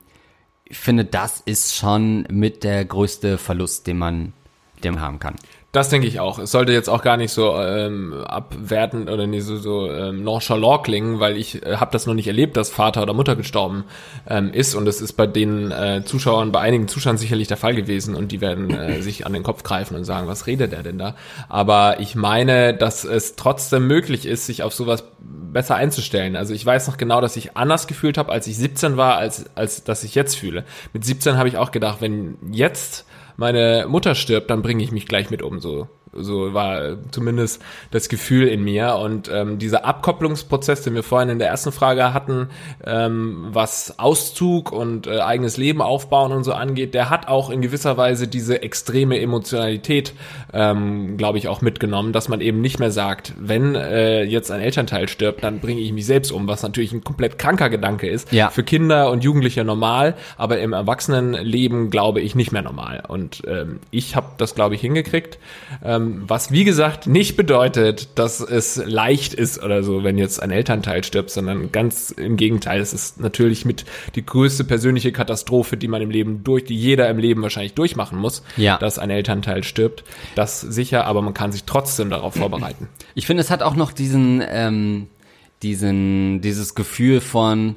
Speaker 1: ich finde, das ist schon mit der größte Verlust, den man, den man haben kann.
Speaker 2: Das denke ich auch. Es sollte jetzt auch gar nicht so ähm, abwertend oder nicht so, so ähm, nonchalant klingen, weil ich äh, habe das noch nicht erlebt, dass Vater oder Mutter gestorben ähm, ist und das ist bei den äh, Zuschauern, bei einigen Zuschauern sicherlich der Fall gewesen und die werden äh, sich an den Kopf greifen und sagen, was redet er denn da? Aber ich meine, dass es trotzdem möglich ist, sich auf sowas besser einzustellen. Also ich weiß noch genau, dass ich anders gefühlt habe, als ich 17 war, als als dass ich jetzt fühle. Mit 17 habe ich auch gedacht, wenn jetzt meine Mutter stirbt, dann bringe ich mich gleich mit um. So, so war zumindest das Gefühl in mir. Und ähm, dieser Abkopplungsprozess, den wir vorhin in der ersten Frage hatten, ähm, was Auszug und äh, eigenes Leben aufbauen und so angeht, der hat auch in gewisser Weise diese extreme Emotionalität, ähm, glaube ich, auch mitgenommen, dass man eben nicht mehr sagt, wenn äh, jetzt ein Elternteil stirbt, dann bringe ich mich selbst um, was natürlich ein komplett kranker Gedanke ist.
Speaker 1: Ja.
Speaker 2: Für Kinder und Jugendliche normal, aber im Erwachsenenleben glaube ich nicht mehr normal. Und ähm, ich habe das, glaube ich, hingekriegt. Ähm, was wie gesagt nicht bedeutet, dass es leicht ist oder so, wenn jetzt ein Elternteil stirbt, sondern ganz im Gegenteil. Es ist natürlich mit die größte persönliche Katastrophe, die man im Leben durch, die jeder im Leben wahrscheinlich durchmachen muss,
Speaker 1: Ja.
Speaker 2: dass ein Elternteil stirbt. Das sicher, aber man kann sich trotzdem darauf vorbereiten.
Speaker 1: Ich finde, es hat auch noch diesen, ähm, diesen, dieses Gefühl von,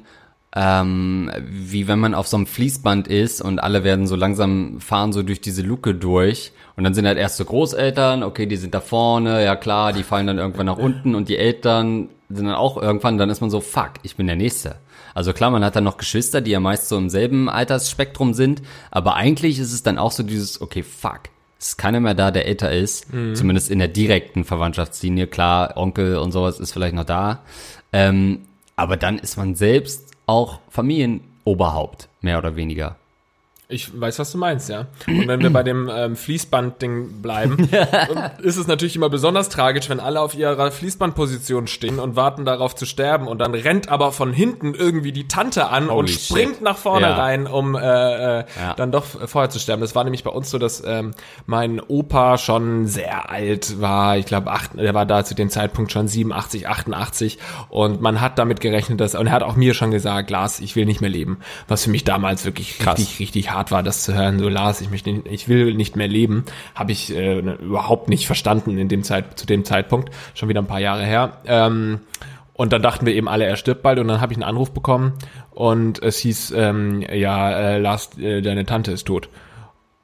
Speaker 1: ähm, wie wenn man auf so einem Fließband ist und alle werden so langsam fahren so durch diese Luke durch und dann sind halt erst so Großeltern, okay, die sind da vorne, ja klar, die fallen dann irgendwann nach unten und die Eltern sind dann auch irgendwann, dann ist man so, fuck, ich bin der Nächste. Also klar, man hat dann noch Geschwister, die ja meist so im selben Altersspektrum sind, aber eigentlich ist es dann auch so dieses, okay, fuck, es ist keiner mehr da, der älter ist, zumindest in der direkten Verwandtschaftslinie. Klar, Onkel und sowas ist vielleicht noch da. Ähm, aber dann ist man selbst auch Familienoberhaupt, mehr oder weniger.
Speaker 2: Ich weiß, was du meinst, ja. Und wenn wir bei dem ähm, Fließband-Ding bleiben, ist es natürlich immer besonders tragisch, wenn alle auf ihrer Fließbandposition stehen und warten darauf zu sterben und dann rennt aber von hinten irgendwie die Tante an
Speaker 1: Holy
Speaker 2: und springt
Speaker 1: shit.
Speaker 2: nach vorne
Speaker 1: Ja.
Speaker 2: rein, um äh, äh,
Speaker 1: Ja.
Speaker 2: dann doch vorher zu sterben. Das war nämlich bei uns so, dass ähm, mein Opa schon sehr alt war. Ich glaube, er war da zu dem Zeitpunkt schon 87, 88 und man hat damit gerechnet, dass und er hat auch mir schon gesagt, Lars, ich will nicht mehr leben. Was für mich damals wirklich
Speaker 1: Krass.
Speaker 2: richtig, richtig hart war, das zu hören. So Lars, ich möchte, ich will nicht mehr leben, habe ich äh, überhaupt nicht verstanden in dem Zeit zu dem Zeitpunkt, schon wieder ein paar Jahre her. Ähm, und dann dachten wir eben alle, er stirbt bald und dann habe ich einen Anruf bekommen und es hieß, ähm, ja, äh, Lars, äh, deine Tante ist tot.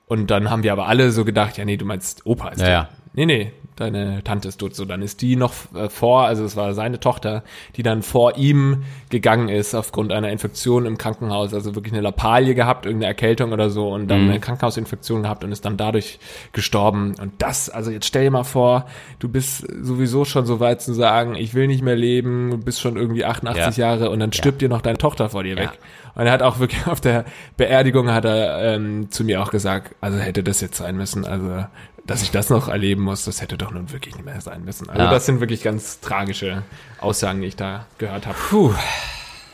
Speaker 2: Und dann haben wir aber alle so gedacht, ja, nee, du meinst Opa ist
Speaker 1: Ja,
Speaker 2: tot.
Speaker 1: ja.
Speaker 2: Nee, nee, deine Tante ist tot. So, dann ist die noch äh, vor, also es war seine Tochter, die dann vor ihm gegangen ist aufgrund einer Infektion im Krankenhaus. Also wirklich eine Lappalie gehabt, irgendeine Erkältung oder so und dann eine Krankenhausinfektion gehabt und ist dann dadurch gestorben. Und das, also jetzt stell dir mal vor, du bist sowieso schon so weit zu sagen, ich will nicht mehr leben, du bist schon irgendwie 88
Speaker 1: Ja.
Speaker 2: Jahre und dann stirbt dir noch deine Tochter vor dir
Speaker 1: Ja.
Speaker 2: weg. Und er hat auch wirklich auf der Beerdigung hat er ähm, zu mir auch gesagt, also hätte das jetzt sein müssen, also dass ich das noch erleben muss, das hätte doch nun wirklich nicht mehr sein müssen. Also
Speaker 1: Ja.
Speaker 2: das sind wirklich ganz tragische Aussagen, die ich da gehört habe. Puh.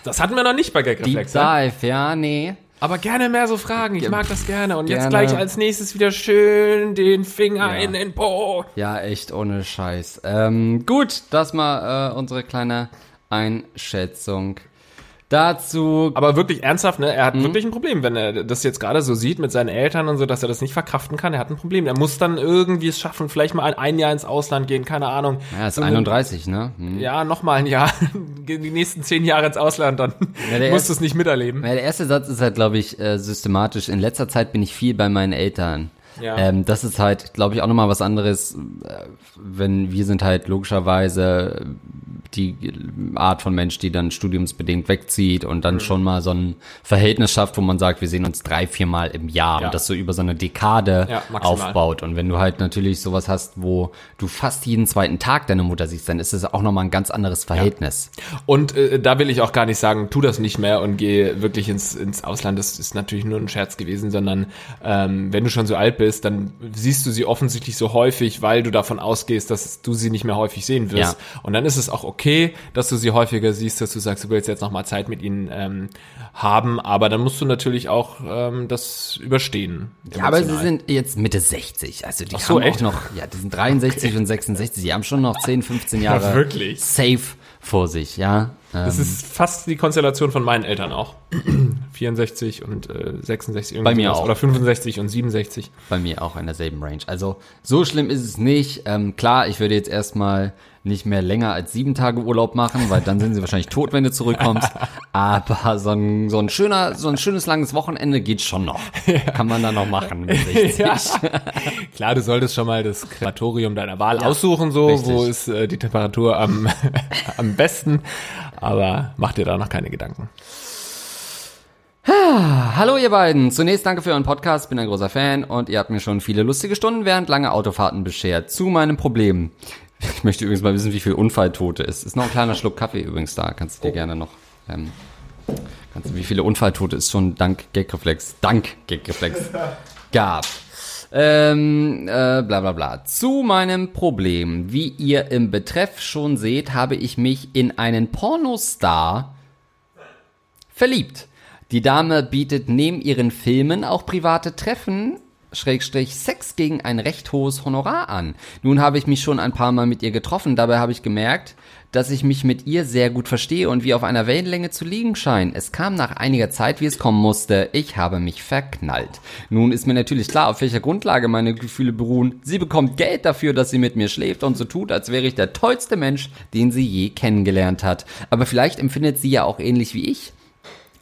Speaker 2: Das hatten wir noch nicht bei Gag
Speaker 1: Deep
Speaker 2: Reflex. ne?
Speaker 1: Dive, ja, nee.
Speaker 2: Aber gerne mehr so Fragen. Ich mag das gerne. Und jetzt
Speaker 1: Gerne.
Speaker 2: gleich als nächstes wieder schön den Finger
Speaker 1: Ja.
Speaker 2: in den Po.
Speaker 1: Ja, echt ohne Scheiß. Ähm, gut, das mal äh, unsere kleine Einschätzung dazu.
Speaker 2: Aber wirklich ernsthaft, ne? Er
Speaker 1: Mhm.
Speaker 2: hat wirklich ein Problem, wenn er das jetzt gerade so sieht mit seinen Eltern und so, dass er das nicht verkraften kann. Er hat ein Problem. Er muss dann irgendwie es schaffen, vielleicht mal ein, Jahr ins Ausland gehen, keine Ahnung.
Speaker 1: Ja, ist
Speaker 2: So eine-
Speaker 1: 31, ne? Hm.
Speaker 2: Ja, noch mal ein Jahr. Die nächsten zehn Jahre ins Ausland, dann
Speaker 1: Ja,
Speaker 2: musst du es nicht miterleben.
Speaker 1: Ja, der erste Satz ist halt, glaube ich, äh, systematisch. In letzter Zeit bin ich viel bei meinen Eltern.
Speaker 2: Ja.
Speaker 1: Ähm, das ist halt, glaube ich, auch nochmal was anderes, äh, wenn wir sind halt logischerweise die Art von Mensch, die dann studiumsbedingt wegzieht und dann schon mal so ein Verhältnis schafft, wo man sagt, wir sehen uns drei, vier Mal im Jahr
Speaker 2: Ja.
Speaker 1: und das so über so eine Dekade
Speaker 2: Ja,
Speaker 1: aufbaut. Und wenn du halt natürlich sowas hast, wo du fast jeden zweiten Tag deine Mutter siehst, dann ist es auch nochmal ein ganz anderes Verhältnis.
Speaker 2: Und äh, da will ich auch gar nicht sagen, tu das nicht mehr und geh wirklich ins, ins Ausland. Das ist natürlich nur ein Scherz gewesen, sondern ähm, wenn du schon so alt bist, dann siehst du sie offensichtlich so häufig, weil du davon ausgehst, dass du sie nicht mehr häufig sehen wirst.
Speaker 1: Ja.
Speaker 2: Und dann ist es auch okay, dass du sie häufiger siehst, dass du sagst, du willst jetzt noch mal Zeit mit ihnen ähm, haben, aber dann musst du natürlich auch ähm, das überstehen.
Speaker 1: Ja, aber sie
Speaker 2: emotional.
Speaker 1: sind jetzt Mitte 60. Also die
Speaker 2: Ach so,
Speaker 1: haben
Speaker 2: echt?
Speaker 1: auch noch, ja, die sind 63 und 66. Die haben schon noch 10, 15 Jahre
Speaker 2: wirklich?
Speaker 1: safe vor sich, ja. Ähm,
Speaker 2: Das ist fast die Konstellation von meinen Eltern auch. 64 und äh, 66 irgendwie
Speaker 1: Bei mir auch.
Speaker 2: Oder 65 und 67.
Speaker 1: bei mir auch in derselben Range. Also so schlimm ist es nicht. Ähm, klar, ich würde jetzt erstmal nicht mehr länger als sieben Tage Urlaub machen, weil dann sind sie wahrscheinlich tot, wenn du zurückkommst. Aber so ein, so ein schöner, so ein schönes langes Wochenende geht schon noch. Kann man da noch machen mit 60.
Speaker 2: Ja. Klar, du solltest schon mal das Krematorium deiner Wahl aussuchen, so,
Speaker 1: richtig.
Speaker 2: wo ist äh, die Temperatur am, am besten. Aber mach dir da noch keine Gedanken.
Speaker 1: Hallo ihr beiden. Zunächst danke für euren Podcast. Bin ein großer Fan und ihr habt mir schon viele lustige Stunden während langer Autofahrten beschert. Zu meinem Problem. Ich möchte übrigens mal wissen, wie viel Unfalltote ist. Ist noch ein kleiner Schluck Kaffee übrigens da. Kannst du dir gerne noch. Ähm, kannst wie viele Unfalltote es schon dank Gagreflex, dank Gagreflex gab. Ähm, äh, bla bla bla. Zu meinem Problem. Wie ihr im Betreff schon seht, habe ich mich in einen Pornostar verliebt. Die Dame bietet neben ihren Filmen auch private Treffen, Schrägstrich Sex gegen ein recht hohes Honorar an. Nun habe ich mich schon ein paar Mal mit ihr getroffen, dabei habe ich gemerkt, dass ich mich mit ihr sehr gut verstehe und wie auf einer Wellenlänge zu liegen scheint. Es kam nach einiger Zeit, wie es kommen musste. Ich habe mich verknallt. Nun ist mir natürlich klar, auf welcher Grundlage meine Gefühle beruhen. Sie bekommt Geld dafür, dass sie mit mir schläft und so tut, als wäre ich der tollste Mensch, den sie je kennengelernt hat. Aber vielleicht empfindet sie ja auch ähnlich wie ich.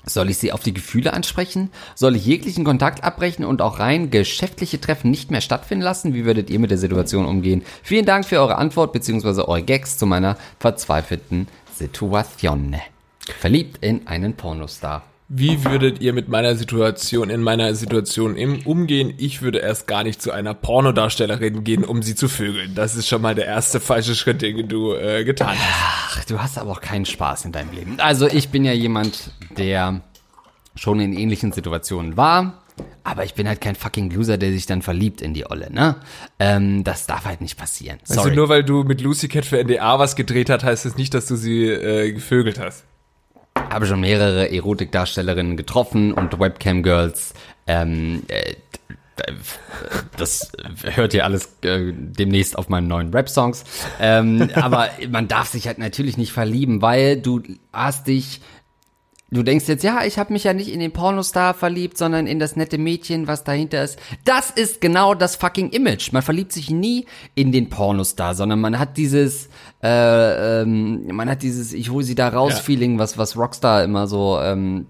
Speaker 1: Soll ich sie auf die Gefühle ansprechen? Soll ich jeglichen Kontakt abbrechen und auch rein geschäftliche Treffen nicht mehr stattfinden lassen? Wie würdet ihr mit der Situation umgehen? Vielen Dank für eure Antwort bzw. eure Gags zu meiner verzweifelten Situation. Verliebt in einen Pornostar.
Speaker 2: Wie würdet ihr mit meiner Situation, in meiner Situation im umgehen? Ich würde erst gar nicht zu einer Pornodarstellerin gehen, um sie zu vögeln. Das ist schon mal der erste falsche Schritt, den du äh, getan hast.
Speaker 1: Ach, du hast aber auch keinen Spaß in deinem Leben. Also ich bin ja jemand, der schon in ähnlichen Situationen war. Aber ich bin halt kein fucking Loser, der sich dann verliebt in die Olle, ne? Ähm, das darf halt nicht passieren. Sorry.
Speaker 2: Also nur weil du mit Lucy Cat für NDA was gedreht hast, heißt das nicht, dass du sie äh, gevögelt hast.
Speaker 1: Habe schon mehrere Erotikdarstellerinnen getroffen und Webcam-Girls. Ähm, äh, das hört ihr alles äh, demnächst auf meinen neuen Rap-Songs. Ähm, aber man darf sich halt natürlich nicht verlieben, weil du hast dich Du denkst jetzt, ja, ich habe mich ja nicht in den Pornostar verliebt, sondern in das nette Mädchen, was dahinter ist. Das ist genau das fucking Image. Man verliebt sich nie in den Pornostar, sondern man hat dieses, äh, ähm, man hat dieses, ich hole sie da raus
Speaker 2: Ja.
Speaker 1: Feeling, was was Rockstar immer so ähm,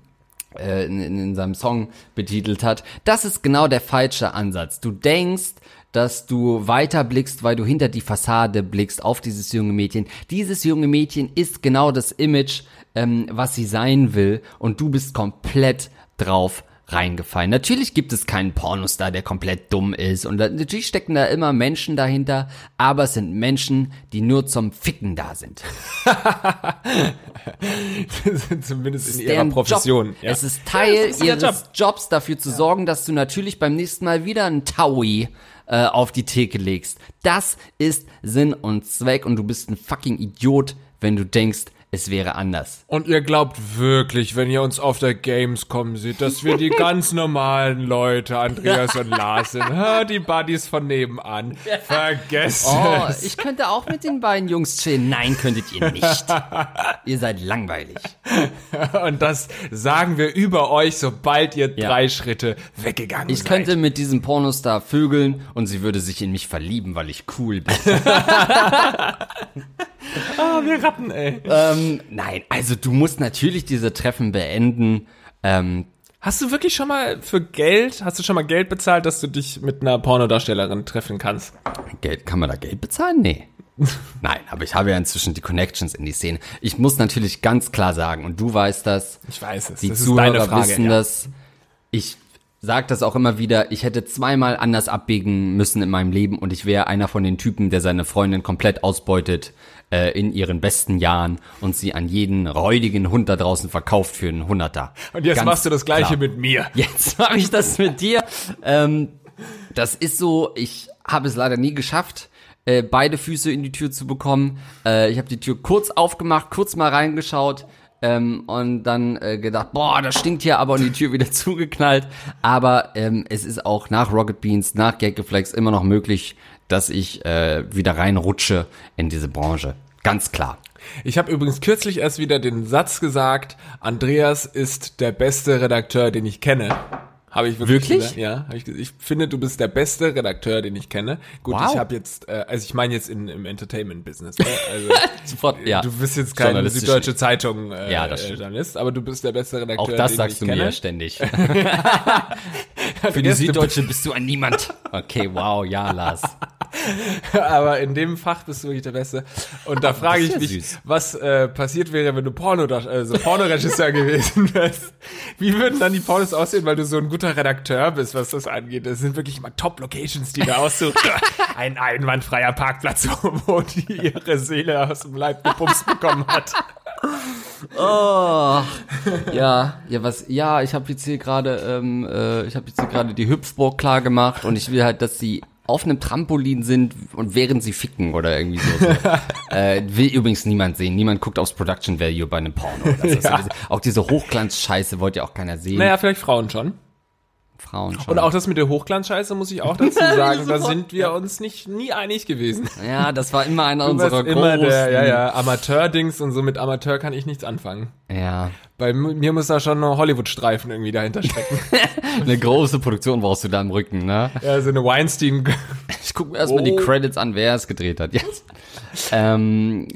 Speaker 1: äh, in, in, in seinem Song betitelt hat. Das ist genau der falsche Ansatz. Du denkst, dass du weiter blickst, weil du hinter die Fassade blickst auf dieses junge Mädchen. Dieses junge Mädchen ist genau das Image, ähm, was sie sein will und du bist komplett drauf reingefallen. Natürlich gibt es keinen Pornostar, der komplett dumm ist und natürlich stecken da immer Menschen dahinter, aber es sind Menschen, die nur zum Ficken da sind.
Speaker 2: Zumindest in ihrer Profession. Ja.
Speaker 1: Es ist Teil
Speaker 2: das ist ihr
Speaker 1: ihres
Speaker 2: Job.
Speaker 1: Jobs, dafür zu sorgen, dass du natürlich beim nächsten Mal wieder einen Taui äh, auf die Theke legst. Das ist Sinn und Zweck und du bist ein fucking Idiot, wenn du denkst, es wäre anders.
Speaker 2: Und ihr glaubt wirklich, wenn ihr uns auf der Gamescom seht, dass wir die ganz normalen Leute, Andreas und Lars sind, die Buddies von nebenan. Vergesst
Speaker 1: Oh,
Speaker 2: es.
Speaker 1: ich könnte auch mit den beiden Jungs chillen. Nein, könntet ihr nicht. ihr seid langweilig.
Speaker 2: Und das sagen wir über euch, sobald ihr
Speaker 1: Ja.
Speaker 2: drei Schritte weggegangen
Speaker 1: Ich
Speaker 2: seid.
Speaker 1: könnte mit diesem Pornostar vögeln und sie würde sich in mich verlieben, weil ich cool bin.
Speaker 2: Ah, wir Ratten, ey.
Speaker 1: ähm, nein, also du musst natürlich diese Treffen beenden. Ähm,
Speaker 2: Hast du wirklich schon mal für Geld, hast du schon mal Geld bezahlt, dass du dich mit einer Pornodarstellerin treffen kannst?
Speaker 1: Geld, kann man da Geld bezahlen? Nee. Nein, aber ich habe ja inzwischen die Connections in die Szene. Ich muss natürlich ganz klar sagen, und du weißt das,
Speaker 2: Ich weiß es.
Speaker 1: die
Speaker 2: das
Speaker 1: Zuhörer
Speaker 2: Frage.
Speaker 1: wissen
Speaker 2: ja.
Speaker 1: das. Ich sage das auch immer wieder, ich hätte zweimal anders abbiegen müssen in meinem Leben und ich wäre einer von den Typen, der seine Freundin komplett ausbeutet äh, in ihren besten Jahren und sie an jeden räudigen Hund da draußen verkauft für einen Hunderter.
Speaker 2: Und jetzt
Speaker 1: Ganz
Speaker 2: machst du das Gleiche
Speaker 1: klar.
Speaker 2: mit mir.
Speaker 1: Jetzt mache ich das mit dir. Ähm, das ist so, ich habe es leider nie geschafft, äh, beide Füße in die Tür zu bekommen. Äh, ich habe die Tür kurz aufgemacht, kurz mal reingeschaut ähm, und dann äh, gedacht, boah, das stinkt hier, aber und die Tür wieder zugeknallt. Aber ähm, es ist auch nach Rocket Beans, nach Gaggeflex immer noch möglich, dass ich äh, wieder reinrutsche in diese Branche. Ganz klar.
Speaker 2: Ich habe übrigens kürzlich erst wieder den Satz gesagt, Andreas ist der beste Redakteur, den ich kenne. Habe ich wirklich,
Speaker 1: Wirklich?
Speaker 2: gesagt? Ja, ich, gesagt. ich finde, du bist der beste Redakteur, den ich kenne. Gut,
Speaker 1: Wow.
Speaker 2: ich habe jetzt, äh, also ich meine jetzt in, im Entertainment-Business. Ne? Also,
Speaker 1: Sofort, ja.
Speaker 2: Du bist jetzt kein
Speaker 1: Journalistisch
Speaker 2: Süddeutsche Zeitung äh,
Speaker 1: Ja, das.
Speaker 2: Journalist, aber du bist der beste Redakteur,
Speaker 1: Auch das
Speaker 2: den
Speaker 1: sagst
Speaker 2: ich
Speaker 1: du
Speaker 2: kenne.
Speaker 1: mir ständig. Für die Süddeutsche bist du ein Niemand. Okay, wow, ja, Lars.
Speaker 2: aber in dem Fach bist du wirklich der Beste. Und da frage
Speaker 1: das
Speaker 2: ich
Speaker 1: ist
Speaker 2: mich,
Speaker 1: ja süß.
Speaker 2: was äh, passiert wäre, wenn du Porno, also Pornoregisseur gewesen wärst. Wie würden dann die Pornos aussehen, weil du so ein guter Redakteur bist, was das angeht? Das sind wirklich immer Top-Locations, die du aussuchst. ein einwandfreier Parkplatz, wo die ihre Seele aus dem Leib gepumpt bekommen hat.
Speaker 1: Oh, ja, ja, was, ja, ich habe jetzt hier gerade, ähm, äh, ich habe jetzt hier gerade die Hüpfburg klar gemacht und ich will halt, dass sie auf einem Trampolin sind und während sie ficken oder irgendwie so. so. äh, will übrigens niemand sehen. Niemand guckt aufs Production Value bei einem Porno.
Speaker 2: Ja.
Speaker 1: Auch diese Hochglanzscheiße wollt ja auch keiner sehen.
Speaker 2: Naja, vielleicht Frauen schon.
Speaker 1: Frauen schon.
Speaker 2: Und auch das mit der Hochglanzscheiße muss ich auch dazu sagen, da sind wir uns nicht nie einig gewesen.
Speaker 1: ja, das war immer einer unserer
Speaker 2: immer
Speaker 1: großen.
Speaker 2: der, ja, ja, Amateur-Dings und so mit Amateur kann ich nichts anfangen.
Speaker 1: ja.
Speaker 2: Bei mir muss da schon noch Hollywood-Streifen irgendwie dahinter stecken.
Speaker 1: Eine große Produktion brauchst du da im Rücken, ne?
Speaker 2: ja, so eine Weinstein.
Speaker 1: Ich gucke mir erstmal die
Speaker 2: Oh.
Speaker 1: Credits an, wer es gedreht hat jetzt. ähm,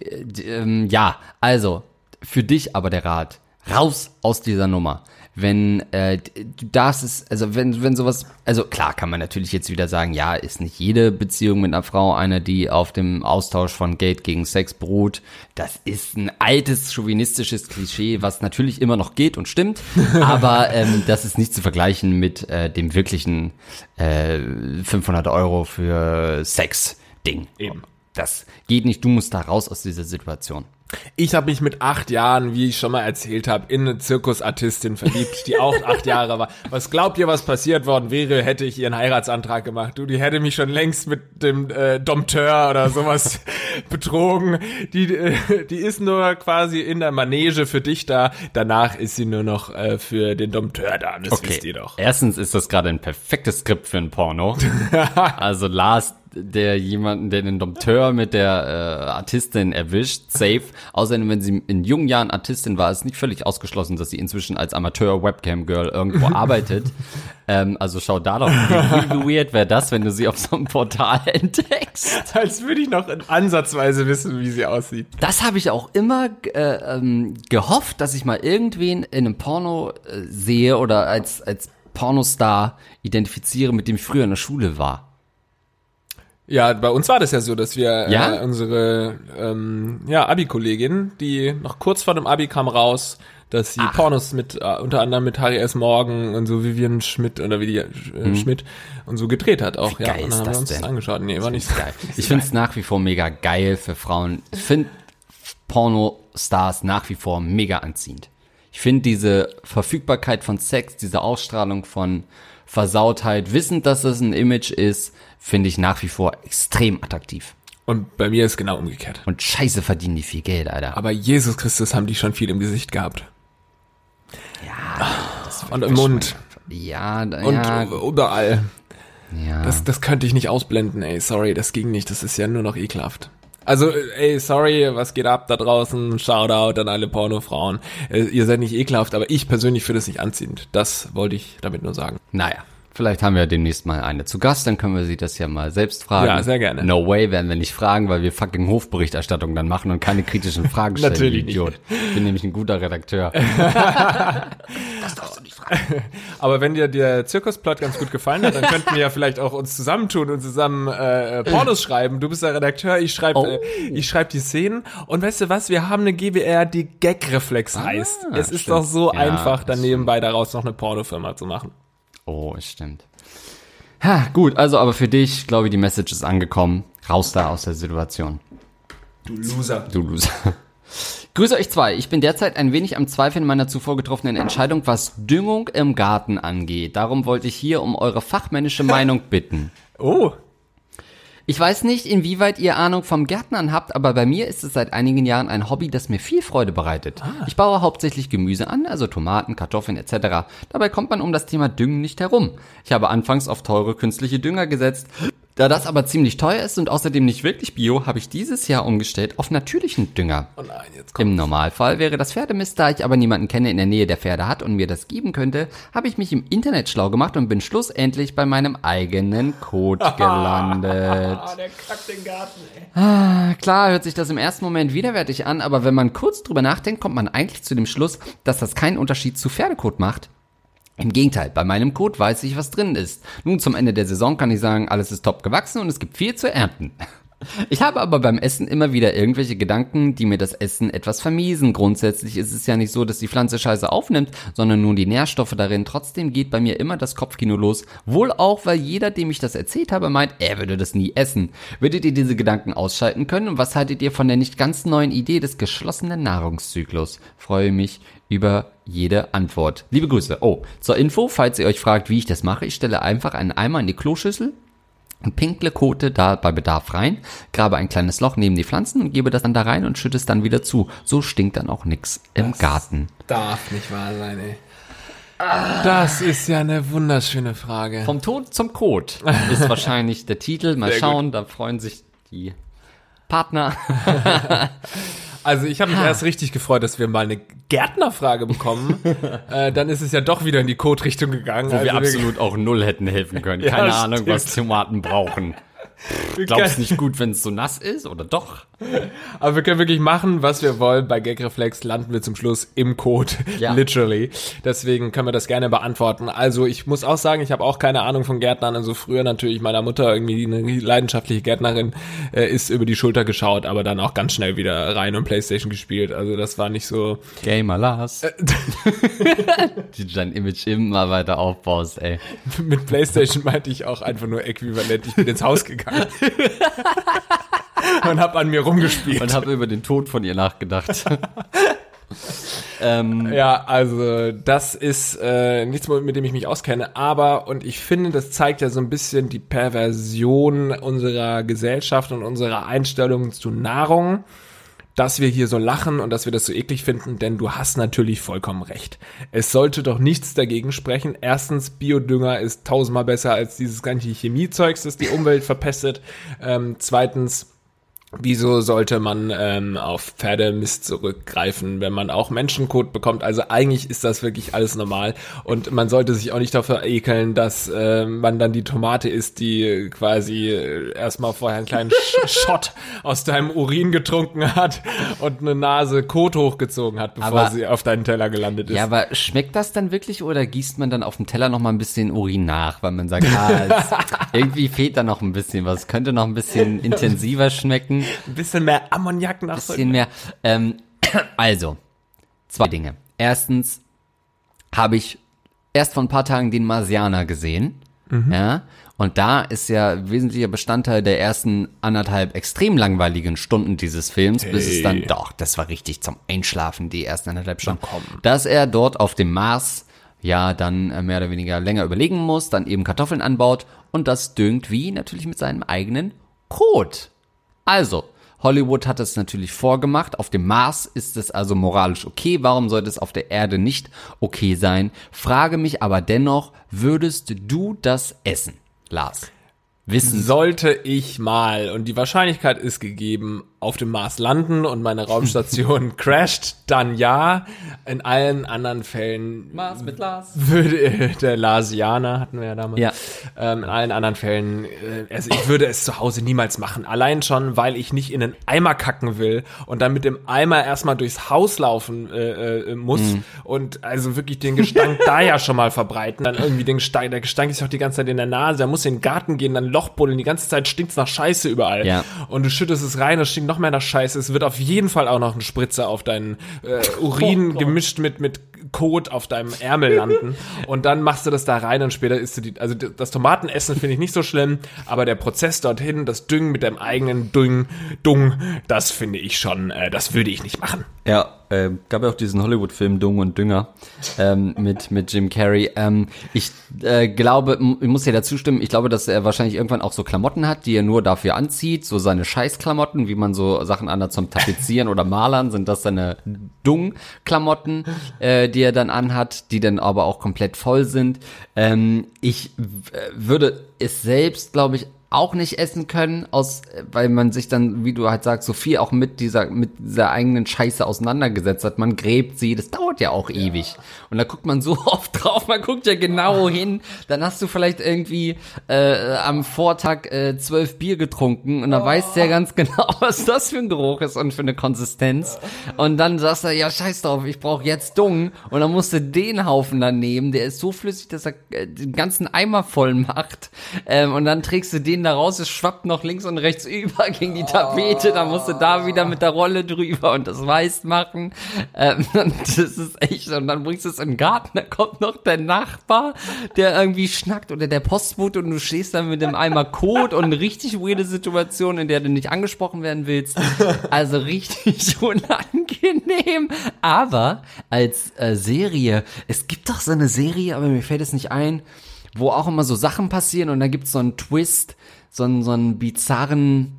Speaker 1: ähm, ja, also, für dich aber der Rat, raus aus dieser Nummer. Wenn äh, du darfst es, also wenn, wenn sowas, also klar kann man natürlich jetzt wieder sagen, ja, ist nicht jede Beziehung mit einer Frau eine, die auf dem Austausch von Geld gegen Sex beruht. Das ist ein altes chauvinistisches Klischee, was natürlich immer noch geht und stimmt, aber ähm, das ist nicht zu vergleichen mit äh, dem wirklichen äh, 500 Euro für Sex-Ding.
Speaker 2: Eben.
Speaker 1: Das geht nicht, du musst da raus aus dieser Situation.
Speaker 2: Ich habe mich mit acht Jahren, wie ich schon mal erzählt habe, in eine Zirkusartistin verliebt, die auch acht Jahre war. Was glaubt ihr, was passiert worden wäre, hätte ich ihren Heiratsantrag gemacht? Du, die hätte mich schon längst mit dem äh, Dompteur oder sowas betrogen. Die, äh, die ist nur quasi in der Manege für dich da. Danach ist sie nur noch äh, für den Dompteur da. Das wisst ihr doch.
Speaker 1: Erstens ist das gerade ein perfektes Skript für ein Porno. also Lars, der jemanden, der den Dompteur mit der äh, Artistin erwischt, safe. Außerdem, wenn sie in jungen Jahren Artistin war, ist nicht völlig ausgeschlossen, dass sie inzwischen als Amateur-Webcam-Girl irgendwo arbeitet. Ähm, also schau da doch. Wie, wie weird wäre das, wenn du sie auf so einem Portal entdeckst?
Speaker 2: Als würde ich noch ansatzweise wissen, wie sie aussieht.
Speaker 1: Das habe ich auch immer äh, ähm, gehofft, dass ich mal irgendwen in einem Porno äh, sehe oder als, als Pornostar identifiziere, mit dem ich früher in der Schule war.
Speaker 2: Ja, bei uns war das ja so, dass wir
Speaker 1: Ja?
Speaker 2: äh, unsere ähm, ja, Abi-Kollegin, die noch kurz vor dem Abi kam raus, dass sie Pornos mit, äh, unter anderem mit Harry S. Morgan und so Vivian Schmidt oder wie die äh, Schmidt und so gedreht hat auch.
Speaker 1: Wie
Speaker 2: ja,
Speaker 1: geil
Speaker 2: und
Speaker 1: ist
Speaker 2: dann haben
Speaker 1: das
Speaker 2: wir uns das
Speaker 1: denn?
Speaker 2: angeschaut. Nee, war nicht so
Speaker 1: Geil. Ich finde es nach wie vor mega geil für Frauen. Ich finde Pornostars nach wie vor mega anziehend. Ich finde diese Verfügbarkeit von Sex, diese Ausstrahlung von Versautheit, wissend, dass es ein Image ist, finde ich nach wie vor extrem attraktiv.
Speaker 2: Und bei mir ist genau umgekehrt.
Speaker 1: Und scheiße verdienen die viel Geld, Alter.
Speaker 2: Aber Jesus Christus haben die schon viel im Gesicht gehabt.
Speaker 1: ja, das
Speaker 2: Und im Mund.
Speaker 1: Ja, da-
Speaker 2: Und
Speaker 1: ja,
Speaker 2: überall.
Speaker 1: ja.
Speaker 2: Das, das könnte ich nicht ausblenden, ey. Sorry, das ging nicht. Das ist ja nur noch ekelhaft. Also, ey, sorry, was geht ab da draußen? Shoutout an alle Pornofrauen. Äh, ihr seid nicht ekelhaft, aber ich persönlich finde es nicht anziehend. Das wollte ich damit nur sagen.
Speaker 1: Naja, vielleicht haben wir demnächst mal eine zu Gast, dann können wir sie das ja mal selbst fragen.
Speaker 2: Ja, sehr gerne.
Speaker 1: No way werden wir nicht fragen, weil wir fucking Hofberichterstattung dann machen und keine kritischen Fragen stellen.
Speaker 2: Natürlich
Speaker 1: Idiot. Ich bin nämlich ein guter Redakteur. das darfst du nicht
Speaker 2: Aber wenn dir der Zirkusplot ganz gut gefallen hat, dann könnten wir ja vielleicht auch uns zusammentun und zusammen äh, Pornos schreiben. Du bist der Redakteur, ich schreibe
Speaker 1: Oh.
Speaker 2: äh, ich schreib die Szenen. Und weißt du was, wir haben eine GBR, die Gagreflex heißt. Es ist
Speaker 1: stimmt.
Speaker 2: doch so
Speaker 1: Ja,
Speaker 2: einfach,
Speaker 1: das
Speaker 2: dann nebenbei daraus noch eine Pornofirma zu machen.
Speaker 1: Oh, es stimmt. Ha, gut, also aber für dich, glaube ich, die Message ist angekommen. Raus da aus der Situation.
Speaker 2: Du Loser.
Speaker 1: Du Loser. Grüße euch zwei. Ich bin derzeit ein wenig am Zweifeln meiner zuvor getroffenen Entscheidung, was Düngung im Garten angeht. Darum wollte ich hier um eure fachmännische Meinung bitten.
Speaker 2: Oh,
Speaker 1: Ich weiß nicht, inwieweit ihr Ahnung vom Gärtnern habt, aber bei mir ist es seit einigen Jahren ein Hobby, das mir viel Freude bereitet. Ich baue hauptsächlich Gemüse an, also Tomaten, Kartoffeln etc. Dabei kommt man um das Thema Düngen nicht herum. Ich habe anfangs auf teure künstliche Dünger gesetzt. Da das aber ziemlich teuer ist und außerdem nicht wirklich bio, habe ich dieses Jahr umgestellt auf natürlichen Dünger.
Speaker 2: oh nein, jetzt kommt.
Speaker 1: Im Normalfall wäre das Pferdemist, da ich aber niemanden kenne in der Nähe, der Pferde hat und mir das geben könnte, habe ich mich im Internet schlau gemacht und bin schlussendlich bei meinem eigenen Code gelandet.
Speaker 2: Ah, der kackt den Garten, ey.
Speaker 1: Klar hört sich das im ersten Moment widerwärtig an, aber wenn man kurz drüber nachdenkt, kommt man eigentlich zu dem Schluss, dass das keinen Unterschied zu Pferdekot macht. Im Gegenteil, bei meinem Code weiß ich, was drin ist. Nun zum Ende der Saison kann ich sagen, alles ist top gewachsen und es gibt viel zu ernten. Ich habe aber beim Essen immer wieder irgendwelche Gedanken, die mir das Essen etwas vermiesen. Grundsätzlich ist es ja nicht so, dass die Pflanze Scheiße aufnimmt, sondern nur die Nährstoffe darin. Trotzdem geht bei mir immer das Kopfkino los. Wohl auch, weil jeder, dem ich das erzählt habe, meint, er würde das nie essen. Würdet ihr diese Gedanken ausschalten können? Und was haltet ihr von der nicht ganz neuen Idee des geschlossenen Nahrungszyklus? Freue mich über jede Antwort. Liebe Grüße. Oh, zur Info, falls ihr euch fragt, wie ich das mache, ich stelle einfach einen Eimer in die Kloschüssel, und pinkle Kote da bei Bedarf rein, grabe ein kleines Loch neben die Pflanzen und gebe das dann da rein und schütte es dann wieder zu. So stinkt dann auch nix im Garten.
Speaker 2: Darf nicht wahr sein, ey. Das ist ja eine wunderschöne Frage.
Speaker 1: Vom Tod zum Kot ist wahrscheinlich der Titel. Mal
Speaker 2: Sehr
Speaker 1: schauen, da freuen sich die Partner.
Speaker 2: Also ich habe mich erst richtig gefreut, dass wir mal eine Gärtnerfrage bekommen. äh, dann ist es ja doch wieder in die Code-Richtung gegangen.
Speaker 1: Wo wir
Speaker 2: Also
Speaker 1: absolut auch null hätten helfen können.
Speaker 2: Ja,
Speaker 1: Keine Ahnung, was
Speaker 2: stimmt.
Speaker 1: Tomaten brauchen.
Speaker 2: wir
Speaker 1: Glaubst nicht gut, wenn es so nass ist, oder doch?
Speaker 2: aber wir können wirklich machen, was wir wollen. Bei Gagreflex landen wir zum Schluss im Code,
Speaker 1: Ja.
Speaker 2: literally. Deswegen können wir das gerne beantworten. Also ich muss auch sagen, ich habe auch keine Ahnung von Gärtnern. Also früher natürlich meiner Mutter irgendwie eine leidenschaftliche Gärtnerin äh, ist über die Schulter geschaut, aber dann auch ganz schnell wieder rein und Playstation gespielt. Also das war nicht so.
Speaker 1: Gamer Lars. Die du dein Image immer weiter aufbaust, ey.
Speaker 2: Mit Playstation meinte ich auch einfach nur äquivalent. Ich bin ins Haus gegangen. und hab an mir rumgespielt.
Speaker 1: Und habe über den Tod von ihr nachgedacht. ähm,
Speaker 2: Ja, also das ist äh, nichts, mit dem ich mich auskenne, aber und ich finde, das zeigt ja so ein bisschen die Perversion unserer Gesellschaft und unserer Einstellung zu Nahrung, dass wir hier so lachen und dass wir das so eklig finden, denn du hast natürlich vollkommen recht. Es sollte doch nichts dagegen sprechen. Erstens, Biodünger ist tausendmal besser als dieses ganze Chemiezeugs, das die Umwelt verpestet. Ähm, zweitens, Wieso sollte man ähm, auf Pferdemist zurückgreifen, wenn man auch Menschenkot bekommt? Also eigentlich ist das wirklich alles normal und man sollte sich auch nicht dafür ekeln, dass äh, man dann die Tomate isst, die quasi äh, erstmal vorher einen kleinen Shot aus deinem Urin getrunken hat und eine Nase Kot hochgezogen hat, bevor
Speaker 1: Aber-
Speaker 2: sie auf deinen Teller gelandet ist.
Speaker 1: ja, aber schmeckt das dann wirklich oder gießt man dann auf dem Teller noch mal ein bisschen Urin nach, weil man sagt, ah, es, irgendwie fehlt da noch ein bisschen was, könnte noch ein bisschen intensiver schmecken,
Speaker 2: Ein bisschen mehr Ammoniak nach
Speaker 1: ein bisschen mehr. Ähm, also, zwei Dinge. Erstens habe ich erst vor ein paar Tagen den Marsianer gesehen, ja, und da ist ja wesentlicher Bestandteil der ersten anderthalb extrem langweiligen Stunden dieses Films, bis es dann
Speaker 2: Hey.
Speaker 1: doch, das war richtig zum Einschlafen, die ersten anderthalb Stunden, dass er dort auf dem Mars ja dann äh, mehr oder weniger länger überlegen muss, dann eben Kartoffeln anbaut und das düngt wie natürlich mit seinem eigenen Kot. Also, Hollywood hat es natürlich vorgemacht. Auf dem Mars ist es also moralisch okay. Warum sollte es auf der Erde nicht okay sein? Frage mich aber dennoch, würdest du das essen, Lars? Wissen.
Speaker 2: Sollte ich mal, und die Wahrscheinlichkeit ist gegeben, auf dem Mars landen und meine Raumstation crasht, dann ja. In allen anderen Fällen
Speaker 1: Mars mit Lars.
Speaker 2: würde der Larsianer hatten wir ja damals.
Speaker 1: Ja.
Speaker 2: Ähm, in allen anderen Fällen, äh, also ich würde es zu Hause niemals machen. Allein schon, weil ich nicht in einen Eimer kacken will und dann mit dem Eimer erstmal durchs Haus laufen äh, äh, muss und also wirklich den Gestank da ja schon mal verbreiten. Dann irgendwie den Gestank, der Gestank ist auch die ganze Zeit in der Nase. Da muss in den Garten gehen, dann Loch buddeln. Die ganze Zeit stinkt's nach Scheiße überall.
Speaker 1: Ja.
Speaker 2: Und du schüttest es rein, es stinkt noch mehr nach Scheiße. Es wird auf jeden Fall auch noch ein Spritzer auf deinen äh, Urin
Speaker 1: Oh
Speaker 2: gemischt mit mit Kot auf deinem Ärmel landen und dann machst du das da rein und später isst du die, also das Tomatenessen finde ich nicht so schlimm, aber der Prozess dorthin, das Düngen mit deinem eigenen Dung, Dung, das finde ich schon, äh, das würde ich nicht machen.
Speaker 1: Ja, äh, gab ja auch diesen Hollywood-Film Dung und Dünger ähm, mit, mit Jim Carrey. Ähm, ich äh, glaube, ich muss dir dazu stimmen, ich glaube, dass er wahrscheinlich irgendwann auch so Klamotten hat, die er nur dafür anzieht, so seine Scheißklamotten, wie man so Sachen anhat zum Tapezieren oder Malern, sind das seine Dung-Klamotten, äh, die er dann anhat, die dann aber auch komplett voll sind. Ähm, ich äh, würde es selbst, glaube ich, auch nicht essen können, aus, weil man sich dann, wie du halt sagst, so viel auch mit dieser, mit dieser eigenen Scheiße auseinandergesetzt hat. Man gräbt sie, das dauert ja auch ewig. Und da guckt man so oft drauf, man guckt ja genau hin. Dann hast du vielleicht irgendwie äh, am Vortag äh, zwölf Bier getrunken und dann weißt du ja ganz genau, was das für ein Geruch ist und für eine Konsistenz. Und dann sagst du, ja, scheiß drauf, ich brauche jetzt Dung. Und dann musst du den Haufen dann nehmen, der ist so flüssig, dass er äh, den ganzen Eimer voll macht. Ähm, und dann trägst du den da raus, es schwappt noch links und rechts über gegen die Tapete, dann musst du da wieder mit der Rolle drüber und das weiß machen. Ähm, und das ist echt, und dann bringst du es in den Garten, da kommt noch der Nachbar, der irgendwie schnackt oder der Postbote und du stehst dann mit dem Eimer Kot und eine richtig weirde Situation, in der du nicht angesprochen werden willst. Also richtig unangenehm. Aber als äh, Serie, es gibt doch so eine Serie, aber mir fällt es nicht ein, wo auch immer so Sachen passieren und da gibt's so einen Twist, so einen, so einen bizarren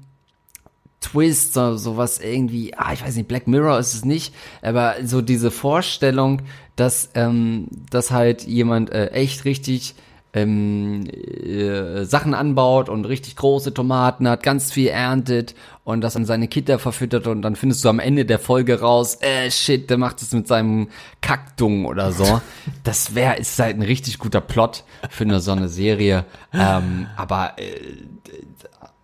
Speaker 1: Twist, so, sowas irgendwie, ah, ich weiß nicht, Black Mirror ist es nicht, aber so diese Vorstellung, dass, ähm, dass halt jemand äh, echt richtig ähm, äh, Sachen anbaut und richtig große Tomaten hat, ganz viel erntet und das an seine Kinder verfüttert und dann findest du am Ende der Folge raus, äh, shit, der macht es mit seinem Kackdung oder so. Das wäre, ist halt ein richtig guter Plot für eine so eine Serie. Ähm, aber äh,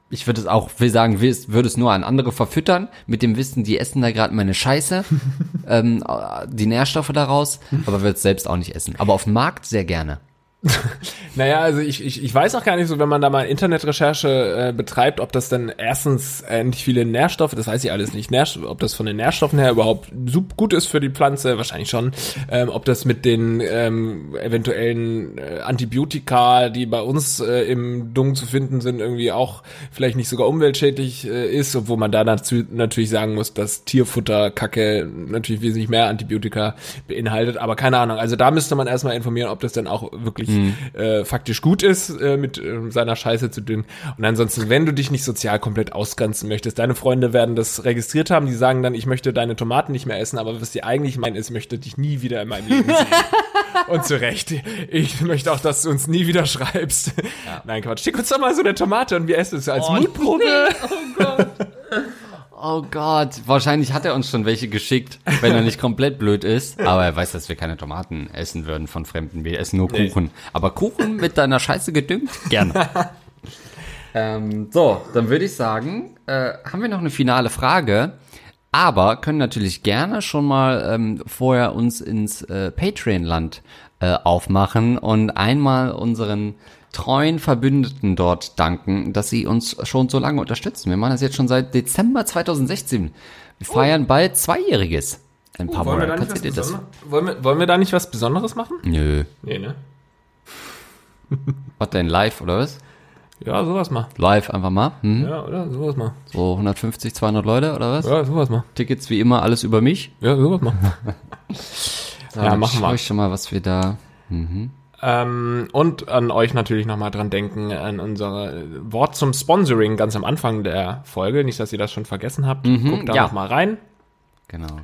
Speaker 1: ich würde es auch, will sagen, würde es nur an andere verfüttern, mit dem Wissen, die essen da gerade meine Scheiße, ähm, die Nährstoffe daraus, aber würde es selbst auch nicht essen. Aber auf dem Markt sehr gerne.
Speaker 2: Naja, also ich, ich, ich weiß auch gar nicht so, wenn man da mal Internetrecherche äh, betreibt, ob das dann erstens äh, nicht viele Nährstoffe, das weiß ich alles nicht, Nährst ob das von den Nährstoffen her überhaupt gut ist für die Pflanze, wahrscheinlich schon, ähm, ob das mit den ähm, eventuellen äh, Antibiotika, die bei uns äh, im Dung zu finden sind, irgendwie auch vielleicht nicht sogar umweltschädlich äh, ist, obwohl man da dazu natürlich sagen muss, dass Tierfutter, Kacke natürlich wesentlich mehr Antibiotika beinhaltet, aber keine Ahnung, also da müsste man erstmal informieren, ob das dann auch wirklich äh, faktisch gut ist, äh, mit äh, seiner Scheiße zu düngen. Und ansonsten, wenn du dich nicht sozial komplett ausgrenzen möchtest, deine Freunde werden das registriert haben, die sagen dann, ich möchte deine Tomaten nicht mehr essen, aber was die eigentlich meinen ist, ich möchte dich nie wieder in meinem Leben sehen. Und zu Recht. Ich möchte auch, dass du uns nie wieder schreibst. Nein, Quatsch. Schick uns doch mal so eine Tomate und wir essen es als Mutprobe.
Speaker 1: Oh Gott. Oh Gott, wahrscheinlich hat er uns schon welche geschickt, wenn er nicht komplett blöd ist. Aber er weiß, dass wir keine Tomaten essen würden von Fremden. Wir essen nur
Speaker 2: Nee.
Speaker 1: Kuchen. Aber Kuchen mit deiner Scheiße gedüngt? Gerne. ähm, so, dann würde ich sagen, äh, haben wir noch eine finale Frage. Aber können natürlich gerne schon mal ähm, vorher uns ins äh, Patreon-Land äh, aufmachen und einmal unseren treuen Verbündeten dort danken, dass sie uns schon so lange unterstützen. Wir machen das jetzt schon seit Dezember 2016. Wir feiern bald Zweijähriges. Ein paar
Speaker 2: Wollen wir,
Speaker 1: Monate.
Speaker 2: da nicht
Speaker 1: Kannst
Speaker 2: was
Speaker 1: du dir das?
Speaker 2: Wollen, wir, wollen wir da nicht was Besonderes machen?
Speaker 1: Nö.
Speaker 2: Nee, ne?
Speaker 1: Was denn, live oder was?
Speaker 2: Ja, sowas mal.
Speaker 1: Live einfach mal. Hm?
Speaker 2: Ja, oder? Sowas mal.
Speaker 1: So 150, 200 Leute oder was?
Speaker 2: Ja, sowas mal.
Speaker 1: Tickets wie immer, alles über mich.
Speaker 2: Ja, sowas mal.
Speaker 1: So,
Speaker 2: Ja, machen wir.
Speaker 1: schau ich schon mal, was wir da...
Speaker 2: Ähm, und an euch natürlich nochmal dran denken, an unser Wort zum Sponsoring ganz am Anfang der Folge. Nicht, dass ihr das schon vergessen habt. Guckt da
Speaker 1: ja.
Speaker 2: noch mal rein.
Speaker 1: Genau.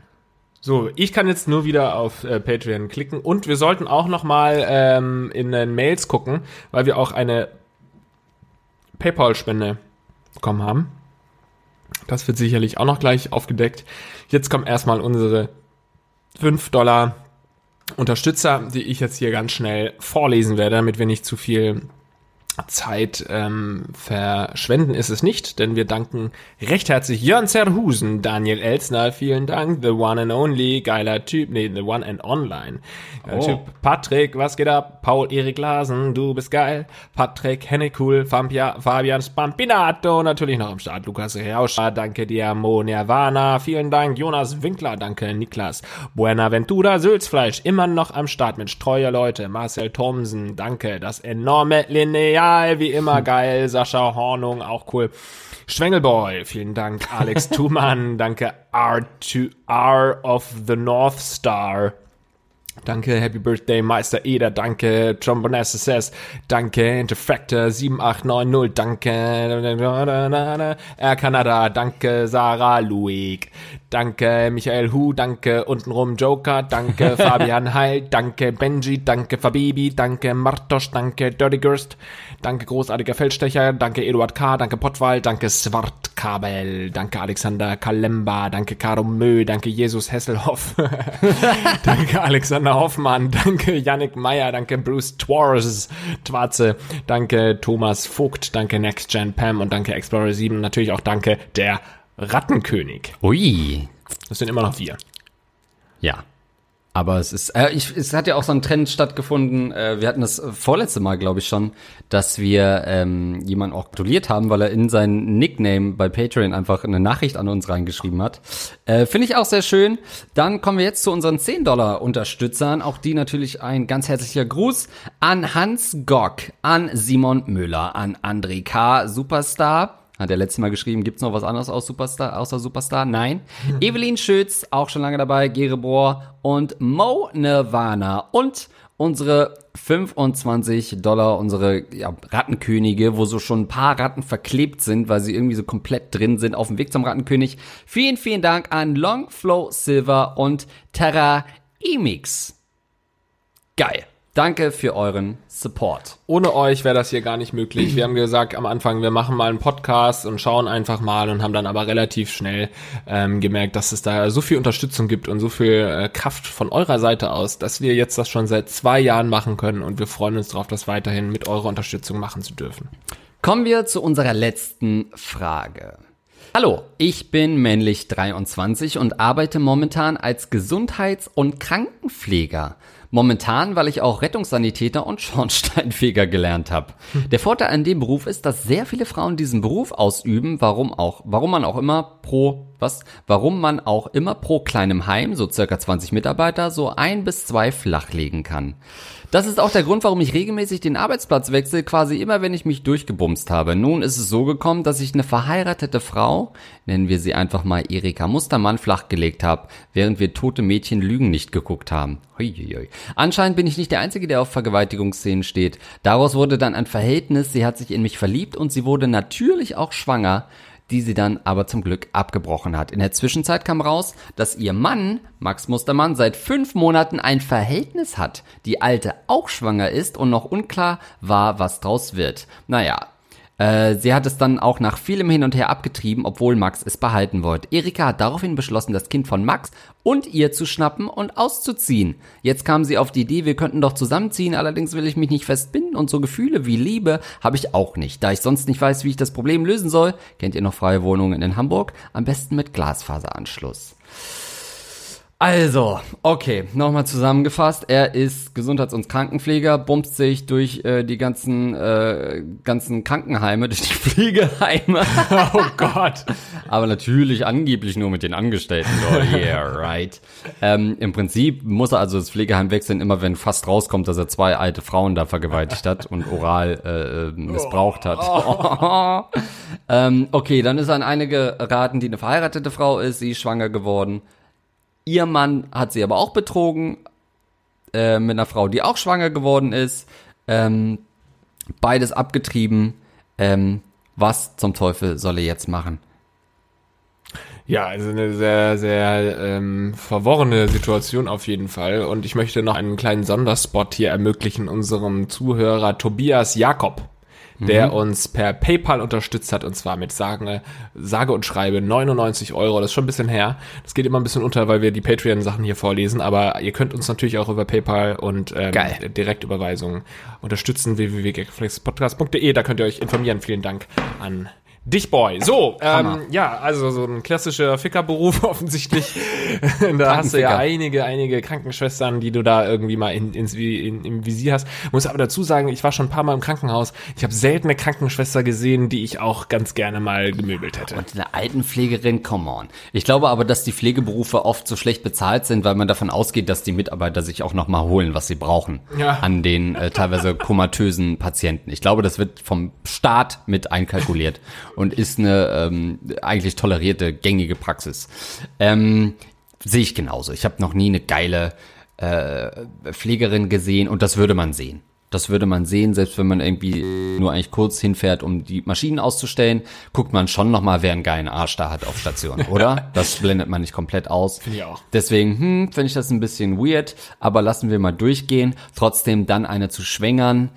Speaker 2: So, ich kann jetzt nur wieder auf äh, Patreon klicken und wir sollten auch noch mal ähm, in den Mails gucken, weil wir auch eine PayPal-Spende bekommen haben. Das wird sicherlich auch noch gleich aufgedeckt. Jetzt kommen erstmal unsere 5 Dollar Unterstützer, die ich jetzt hier ganz schnell vorlesen werde, damit wir nicht zu viel Zeit ähm, verschwenden ist es nicht, denn wir danken recht herzlich Jörn Zerhusen, Daniel Elsner, vielen Dank, The One and Only, geiler Typ, nee, The One and Online, geiler
Speaker 1: Oh.
Speaker 2: Typ, Patrick, was geht ab, Paul Erik Lasen, du bist geil, Patrick Hennekul, Fampia, Fabian Spampinato, natürlich noch am Start, Lukas Rauscher, danke dir, Mo Nirvana, vielen Dank, Jonas Winkler, danke, Niklas, Buenaventura, Sülzfleisch, immer noch am Start mit Streuer Leute, Marcel Thomsen, danke, das enorme Lineal, wie immer geil, Sascha Hornung, auch cool. Schwengelboy, vielen Dank. Alex Thumann, danke. R2R of the North Star. Danke, Happy Birthday, Meister Eder, danke, Trombone SSS, danke, Interfactor 7890, danke, Air Canada, danke, Sarah Luig, danke, Michael Hu, danke, untenrum Joker, danke, Fabian Heil, danke, Benji, danke, Fabibi, danke, Martosch, danke, Dirty Gürst, danke, großartiger Feldstecher, danke, Eduard K., danke, Pottwal, danke, Swartkabel, danke, Alexander Kalemba, danke, Karo Mö, danke, Jesus Hesselhoff, danke, Alexander Hoffmann, danke, Yannick Meyer, danke, Bruce Twarz, Twarze, danke, Thomas Vogt, danke, Next Gen Pam und danke, Explorer 7, natürlich auch danke, der Rattenkönig.
Speaker 1: Ui.
Speaker 2: Das sind immer noch wir.
Speaker 1: Ja. Aber es ist, äh, ich, es hat ja auch so ein Trend stattgefunden. Äh, wir hatten das äh, vorletzte Mal, glaube ich schon, dass wir ähm, jemanden auch gratuliert haben, weil er in seinen Nickname bei Patreon einfach eine Nachricht an uns reingeschrieben hat. Äh, Finde ich auch sehr schön. Dann kommen wir jetzt zu unseren 10 Dollar Unterstützern. Auch die natürlich ein ganz herzlicher Gruß an Hans Gock, an Simon Müller, an André K. Superstar. Hat er letztes Mal geschrieben, gibt's noch was anderes aus Superstar, außer Superstar? Nein. Evelyn Schütz, auch schon lange dabei, Gerebohr und Mo Nirvana und unsere 25 Dollar, unsere ja, Rattenkönige, wo so schon ein paar Ratten verklebt sind, weil sie irgendwie so komplett drin sind auf dem Weg zum Rattenkönig. Vielen, vielen Dank an Longflow Silver und Terra Emix. Geil. Danke für euren Support.
Speaker 2: Ohne euch wäre das hier gar nicht möglich. Wir haben gesagt am Anfang, wir machen mal einen Podcast und schauen einfach mal und haben dann aber relativ schnell ähm, gemerkt, dass es da so viel Unterstützung gibt und so viel äh, Kraft von eurer Seite aus, dass wir jetzt das schon seit zwei Jahren machen können und wir freuen uns darauf, das weiterhin mit eurer Unterstützung machen zu dürfen.
Speaker 1: Kommen wir zu unserer letzten Frage. Hallo, ich bin männlich 23 und arbeite momentan als Gesundheits- und Krankenpfleger. Momentan, weil ich auch Rettungssanitäter und Schornsteinfeger gelernt habe. Der Vorteil an dem Beruf ist, dass sehr viele Frauen diesen Beruf ausüben, warum auch, warum man auch immer pro, was, warum man auch immer pro kleinem Heim, so circa 20 Mitarbeiter, so ein bis zwei flachlegen kann. Das ist auch der Grund, warum ich regelmäßig den Arbeitsplatz wechsle, quasi immer, wenn ich mich durchgebumst habe. Nun ist es so gekommen, dass ich eine verheiratete Frau, nennen wir sie einfach mal Erika Mustermann, flachgelegt habe, während wir tote Mädchen Lügen nicht geguckt haben. Huiuiui. Anscheinend bin ich nicht der Einzige, der auf Vergewaltigungsszenen steht. Daraus wurde dann ein Verhältnis, sie hat sich in mich verliebt und sie wurde natürlich auch schwanger die sie dann aber zum Glück abgebrochen hat. In der Zwischenzeit kam raus, dass ihr Mann, Max Mustermann, seit fünf Monaten ein Verhältnis hat, die Alte auch schwanger ist und noch unklar war, was draus wird. Naja, äh, sie hat es dann auch nach vielem Hin und Her abgetrieben, obwohl Max es behalten wollte. Erika hat daraufhin beschlossen, das Kind von Max und ihr zu schnappen und auszuziehen. Jetzt kam sie auf die Idee, wir könnten doch zusammenziehen, allerdings will ich mich nicht festbinden und so Gefühle wie Liebe habe ich auch nicht. Da ich sonst nicht weiß, wie ich das Problem lösen soll, kennt ihr noch freie Wohnungen in Hamburg? Am besten mit Glasfaseranschluss. Also, okay, nochmal zusammengefasst. Er ist Gesundheits- und Krankenpfleger, bumst sich durch äh, die ganzen, äh, ganzen Krankenheime, durch die Pflegeheime.
Speaker 2: Oh Gott.
Speaker 1: Aber natürlich angeblich nur mit den Angestellten dort. Yeah, right. Ähm, Im Prinzip muss er also das Pflegeheim wechseln, immer wenn fast rauskommt, dass er zwei alte Frauen da vergewaltigt hat und oral äh, äh, missbraucht hat. ähm, okay, dann ist er an eine geraten, die eine verheiratete Frau ist, sie ist schwanger geworden. Ihr Mann hat sie aber auch betrogen äh, mit einer Frau, die auch schwanger geworden ist. Ähm, beides abgetrieben. Ähm, was zum Teufel soll er jetzt machen?
Speaker 2: Ja, also eine sehr, sehr ähm, verworrene Situation auf jeden Fall. Und ich möchte noch einen kleinen Sonderspot hier ermöglichen unserem Zuhörer Tobias Jakob. Der
Speaker 1: Mhm.
Speaker 2: uns per PayPal unterstützt hat und zwar mit sage, sage und schreibe 99 Euro. Das ist schon ein bisschen her. Das geht immer ein bisschen unter, weil wir die Patreon-Sachen hier vorlesen, aber ihr könnt uns natürlich auch über PayPal und ähm,
Speaker 1: Geil.
Speaker 2: Direktüberweisungen unterstützen. www.gagflexpodcast.de. Da könnt ihr euch informieren. Vielen Dank an Dich Boy. So, ähm, ja, also so ein klassischer Fickerberuf offensichtlich. da hast du ja einige, einige Krankenschwestern, die du da irgendwie mal in, ins, in, im Visier hast. Muss aber dazu sagen, ich war schon ein paar Mal im Krankenhaus. Ich habe selten eine Krankenschwester gesehen, die ich auch ganz gerne mal gemöbelt hätte.
Speaker 1: Und eine Altenpflegerin, come on. Ich glaube aber, dass die Pflegeberufe oft so schlecht bezahlt sind, weil man davon ausgeht, dass die Mitarbeiter sich auch noch mal holen, was sie brauchen.
Speaker 2: Ja.
Speaker 1: An den äh, teilweise komatösen Patienten. Ich glaube, das wird vom Staat mit einkalkuliert und ist eine ähm, eigentlich tolerierte, gängige Praxis. Ähm, Sehe ich genauso. Ich habe noch nie eine geile äh, Pflegerin gesehen und das würde man sehen. Das würde man sehen, selbst wenn man irgendwie nur eigentlich kurz hinfährt, um die Maschinen auszustellen, guckt man schon noch mal, wer einen geilen Arsch da hat auf Station, oder? Das blendet man nicht komplett aus.
Speaker 2: Finde ich auch.
Speaker 1: Deswegen, hm, finde ich das ein bisschen weird, aber lassen wir mal durchgehen. Trotzdem dann eine zu schwängern,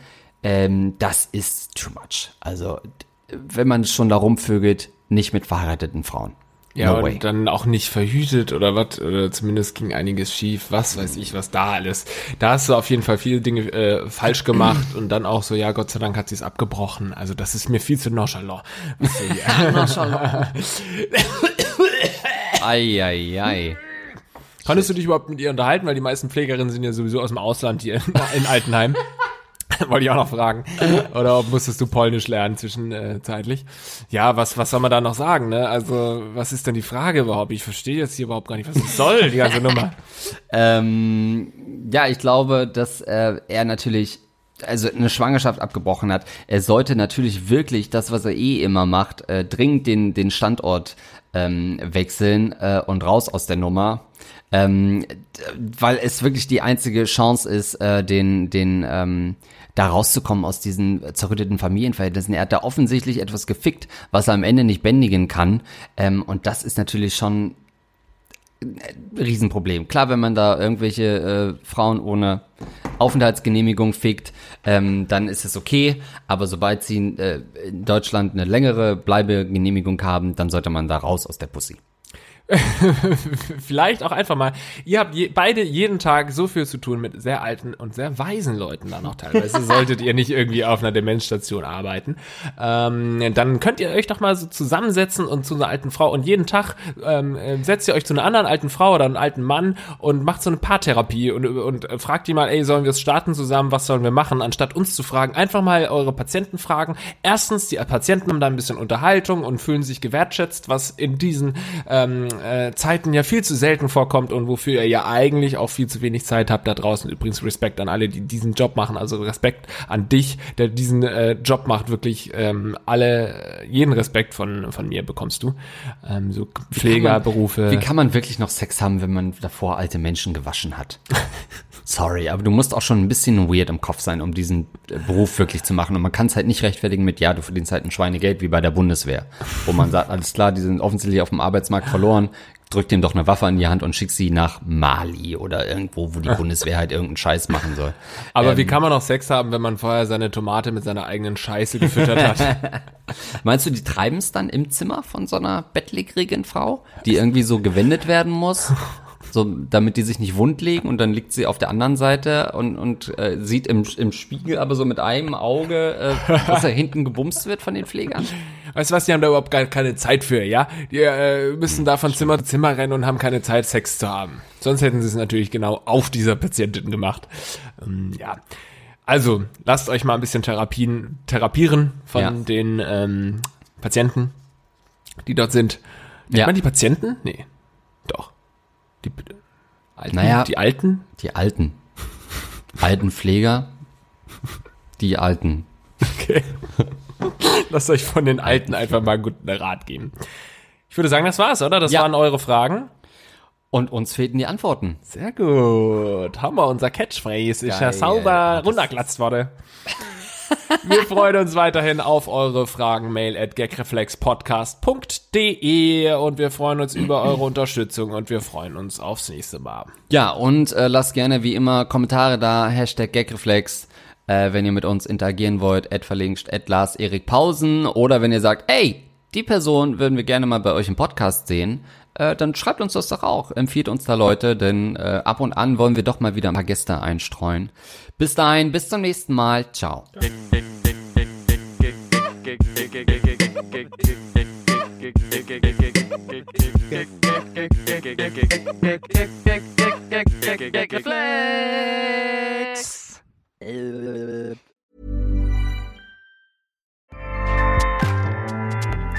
Speaker 1: ähm, das ist too much. Also, wenn man schon da rumvögelt, nicht mit verheirateten Frauen.
Speaker 2: Ja,
Speaker 1: no
Speaker 2: und dann auch nicht verhütet oder was, oder zumindest ging einiges schief, was weiß ich, was da alles. Da hast du auf jeden Fall viele Dinge äh, falsch gemacht und dann auch so, ja, Gott sei Dank hat sie es abgebrochen. Also das ist mir viel zu nonchalant. Was du hier-
Speaker 1: Eieiei.
Speaker 2: Konntest du dich überhaupt mit ihr unterhalten? Weil die meisten Pflegerinnen sind ja sowieso aus dem Ausland hier in Altenheim. Wollte ich auch noch fragen. Oder musstest du Polnisch lernen zwischenzeitlich? Ja, was, was soll man da noch sagen, ne? Also, was ist denn die Frage überhaupt? Ich verstehe jetzt hier überhaupt gar nicht, was es soll, die ganze Nummer.
Speaker 1: Ähm, ja, ich glaube, dass äh, er natürlich also eine Schwangerschaft abgebrochen hat. Er sollte natürlich wirklich das, was er eh immer macht, äh, dringend den, den Standort ähm, wechseln äh, und raus aus der Nummer. Ähm, weil es wirklich die einzige Chance ist, äh, den, den, ähm, da rauszukommen aus diesen zerrütteten Familienverhältnissen. Er hat da offensichtlich etwas gefickt, was er am Ende nicht bändigen kann. Ähm, und das ist natürlich schon Riesenproblem. Klar, wenn man da irgendwelche äh, Frauen ohne Aufenthaltsgenehmigung fickt, ähm, dann ist es okay. Aber sobald sie äh, in Deutschland eine längere Bleibegenehmigung haben, dann sollte man da raus aus der Pussy.
Speaker 2: Vielleicht auch einfach mal, ihr habt je, beide jeden Tag so viel zu tun mit sehr alten und sehr weisen Leuten dann auch teilweise. Solltet ihr nicht irgendwie auf einer Demenzstation arbeiten, ähm, dann könnt ihr euch doch mal so zusammensetzen und zu einer alten Frau und jeden Tag ähm, äh, setzt ihr euch zu einer anderen alten Frau oder einem alten Mann und macht so eine Paartherapie und, und fragt die mal, ey, sollen wir es starten zusammen, was sollen wir machen, anstatt uns zu fragen, einfach mal eure Patienten fragen. Erstens, die Patienten haben da ein bisschen Unterhaltung und fühlen sich gewertschätzt, was in diesen ähm, äh, Zeiten ja viel zu selten vorkommt und wofür ihr ja eigentlich auch viel zu wenig Zeit habt da draußen. Übrigens Respekt an alle, die diesen Job machen, also Respekt an dich, der diesen äh, Job macht, wirklich ähm, alle, jeden Respekt von, von mir bekommst du. Ähm, so Pflegerberufe.
Speaker 1: Wie kann man wirklich noch Sex haben, wenn man davor alte Menschen gewaschen hat? Sorry, aber du musst auch schon ein bisschen weird im Kopf sein, um diesen äh, Beruf wirklich zu machen. Und man kann es halt nicht rechtfertigen mit, ja, du verdienst halt ein Schweinegeld wie bei der Bundeswehr. Wo man sagt, alles klar, die sind offensichtlich auf dem Arbeitsmarkt verloren, drück dem doch eine Waffe in die Hand und schick sie nach Mali oder irgendwo, wo die Bundeswehr halt irgendeinen Scheiß machen soll.
Speaker 2: Aber wie kann man noch Sex haben, wenn man vorher seine Tomate mit seiner eigenen Scheiße gefüttert hat?
Speaker 1: Meinst du, die treiben es dann im Zimmer von so einer bettlägerigen Frau, die irgendwie so gewendet werden muss? So, damit die sich nicht wund legen und dann liegt sie auf der anderen Seite und, und äh, sieht im, im Spiegel aber so mit einem Auge, äh, dass er hinten gebumst wird von den Pflegern.
Speaker 2: Weißt du was, die haben da überhaupt gar keine Zeit für, ja? Die äh, müssen da von Zimmer zu Zimmer rennen und haben keine Zeit, Sex zu haben. Sonst hätten sie es natürlich genau auf dieser Patientin gemacht. Ähm, ja. Also, lasst euch mal ein bisschen Therapien, therapieren von
Speaker 1: Ja.
Speaker 2: den ähm, Patienten, die dort sind. Nennt
Speaker 1: Ja.
Speaker 2: man die Patienten? Nee. Doch. Die Alten?
Speaker 1: Naja.
Speaker 2: Die Alten?
Speaker 1: Die alten. Alten Pfleger. Die alten.
Speaker 2: Okay. Lasst euch von den Alten einfach mal einen guten Rat geben. Ich würde sagen, das war's, oder? Das
Speaker 1: Ja.
Speaker 2: waren eure Fragen.
Speaker 1: Und uns fehlten die Antworten.
Speaker 2: Sehr gut. Haben wir unser Catchphrase. Ist ja
Speaker 1: Geil.
Speaker 2: sauber runterglatzt worden. Wir freuen uns weiterhin auf eure Fragen. Mail at gagreflexpodcast.de und wir freuen uns über eure Unterstützung und wir freuen uns aufs nächste Mal.
Speaker 1: Ja, und äh, lasst gerne wie immer Kommentare da, Hashtag Gagreflex. Äh, wenn ihr mit uns interagieren wollt, at verlinkt, at Lars Erik Pausen. Oder wenn ihr sagt, ey, die Person würden wir gerne mal bei euch im Podcast sehen, äh, dann schreibt uns das doch auch. Empfiehlt uns da Leute, denn äh, ab und an wollen wir doch mal wieder ein paar Gäste einstreuen. Bis dahin, bis zum nächsten Mal. Ciao. Flex.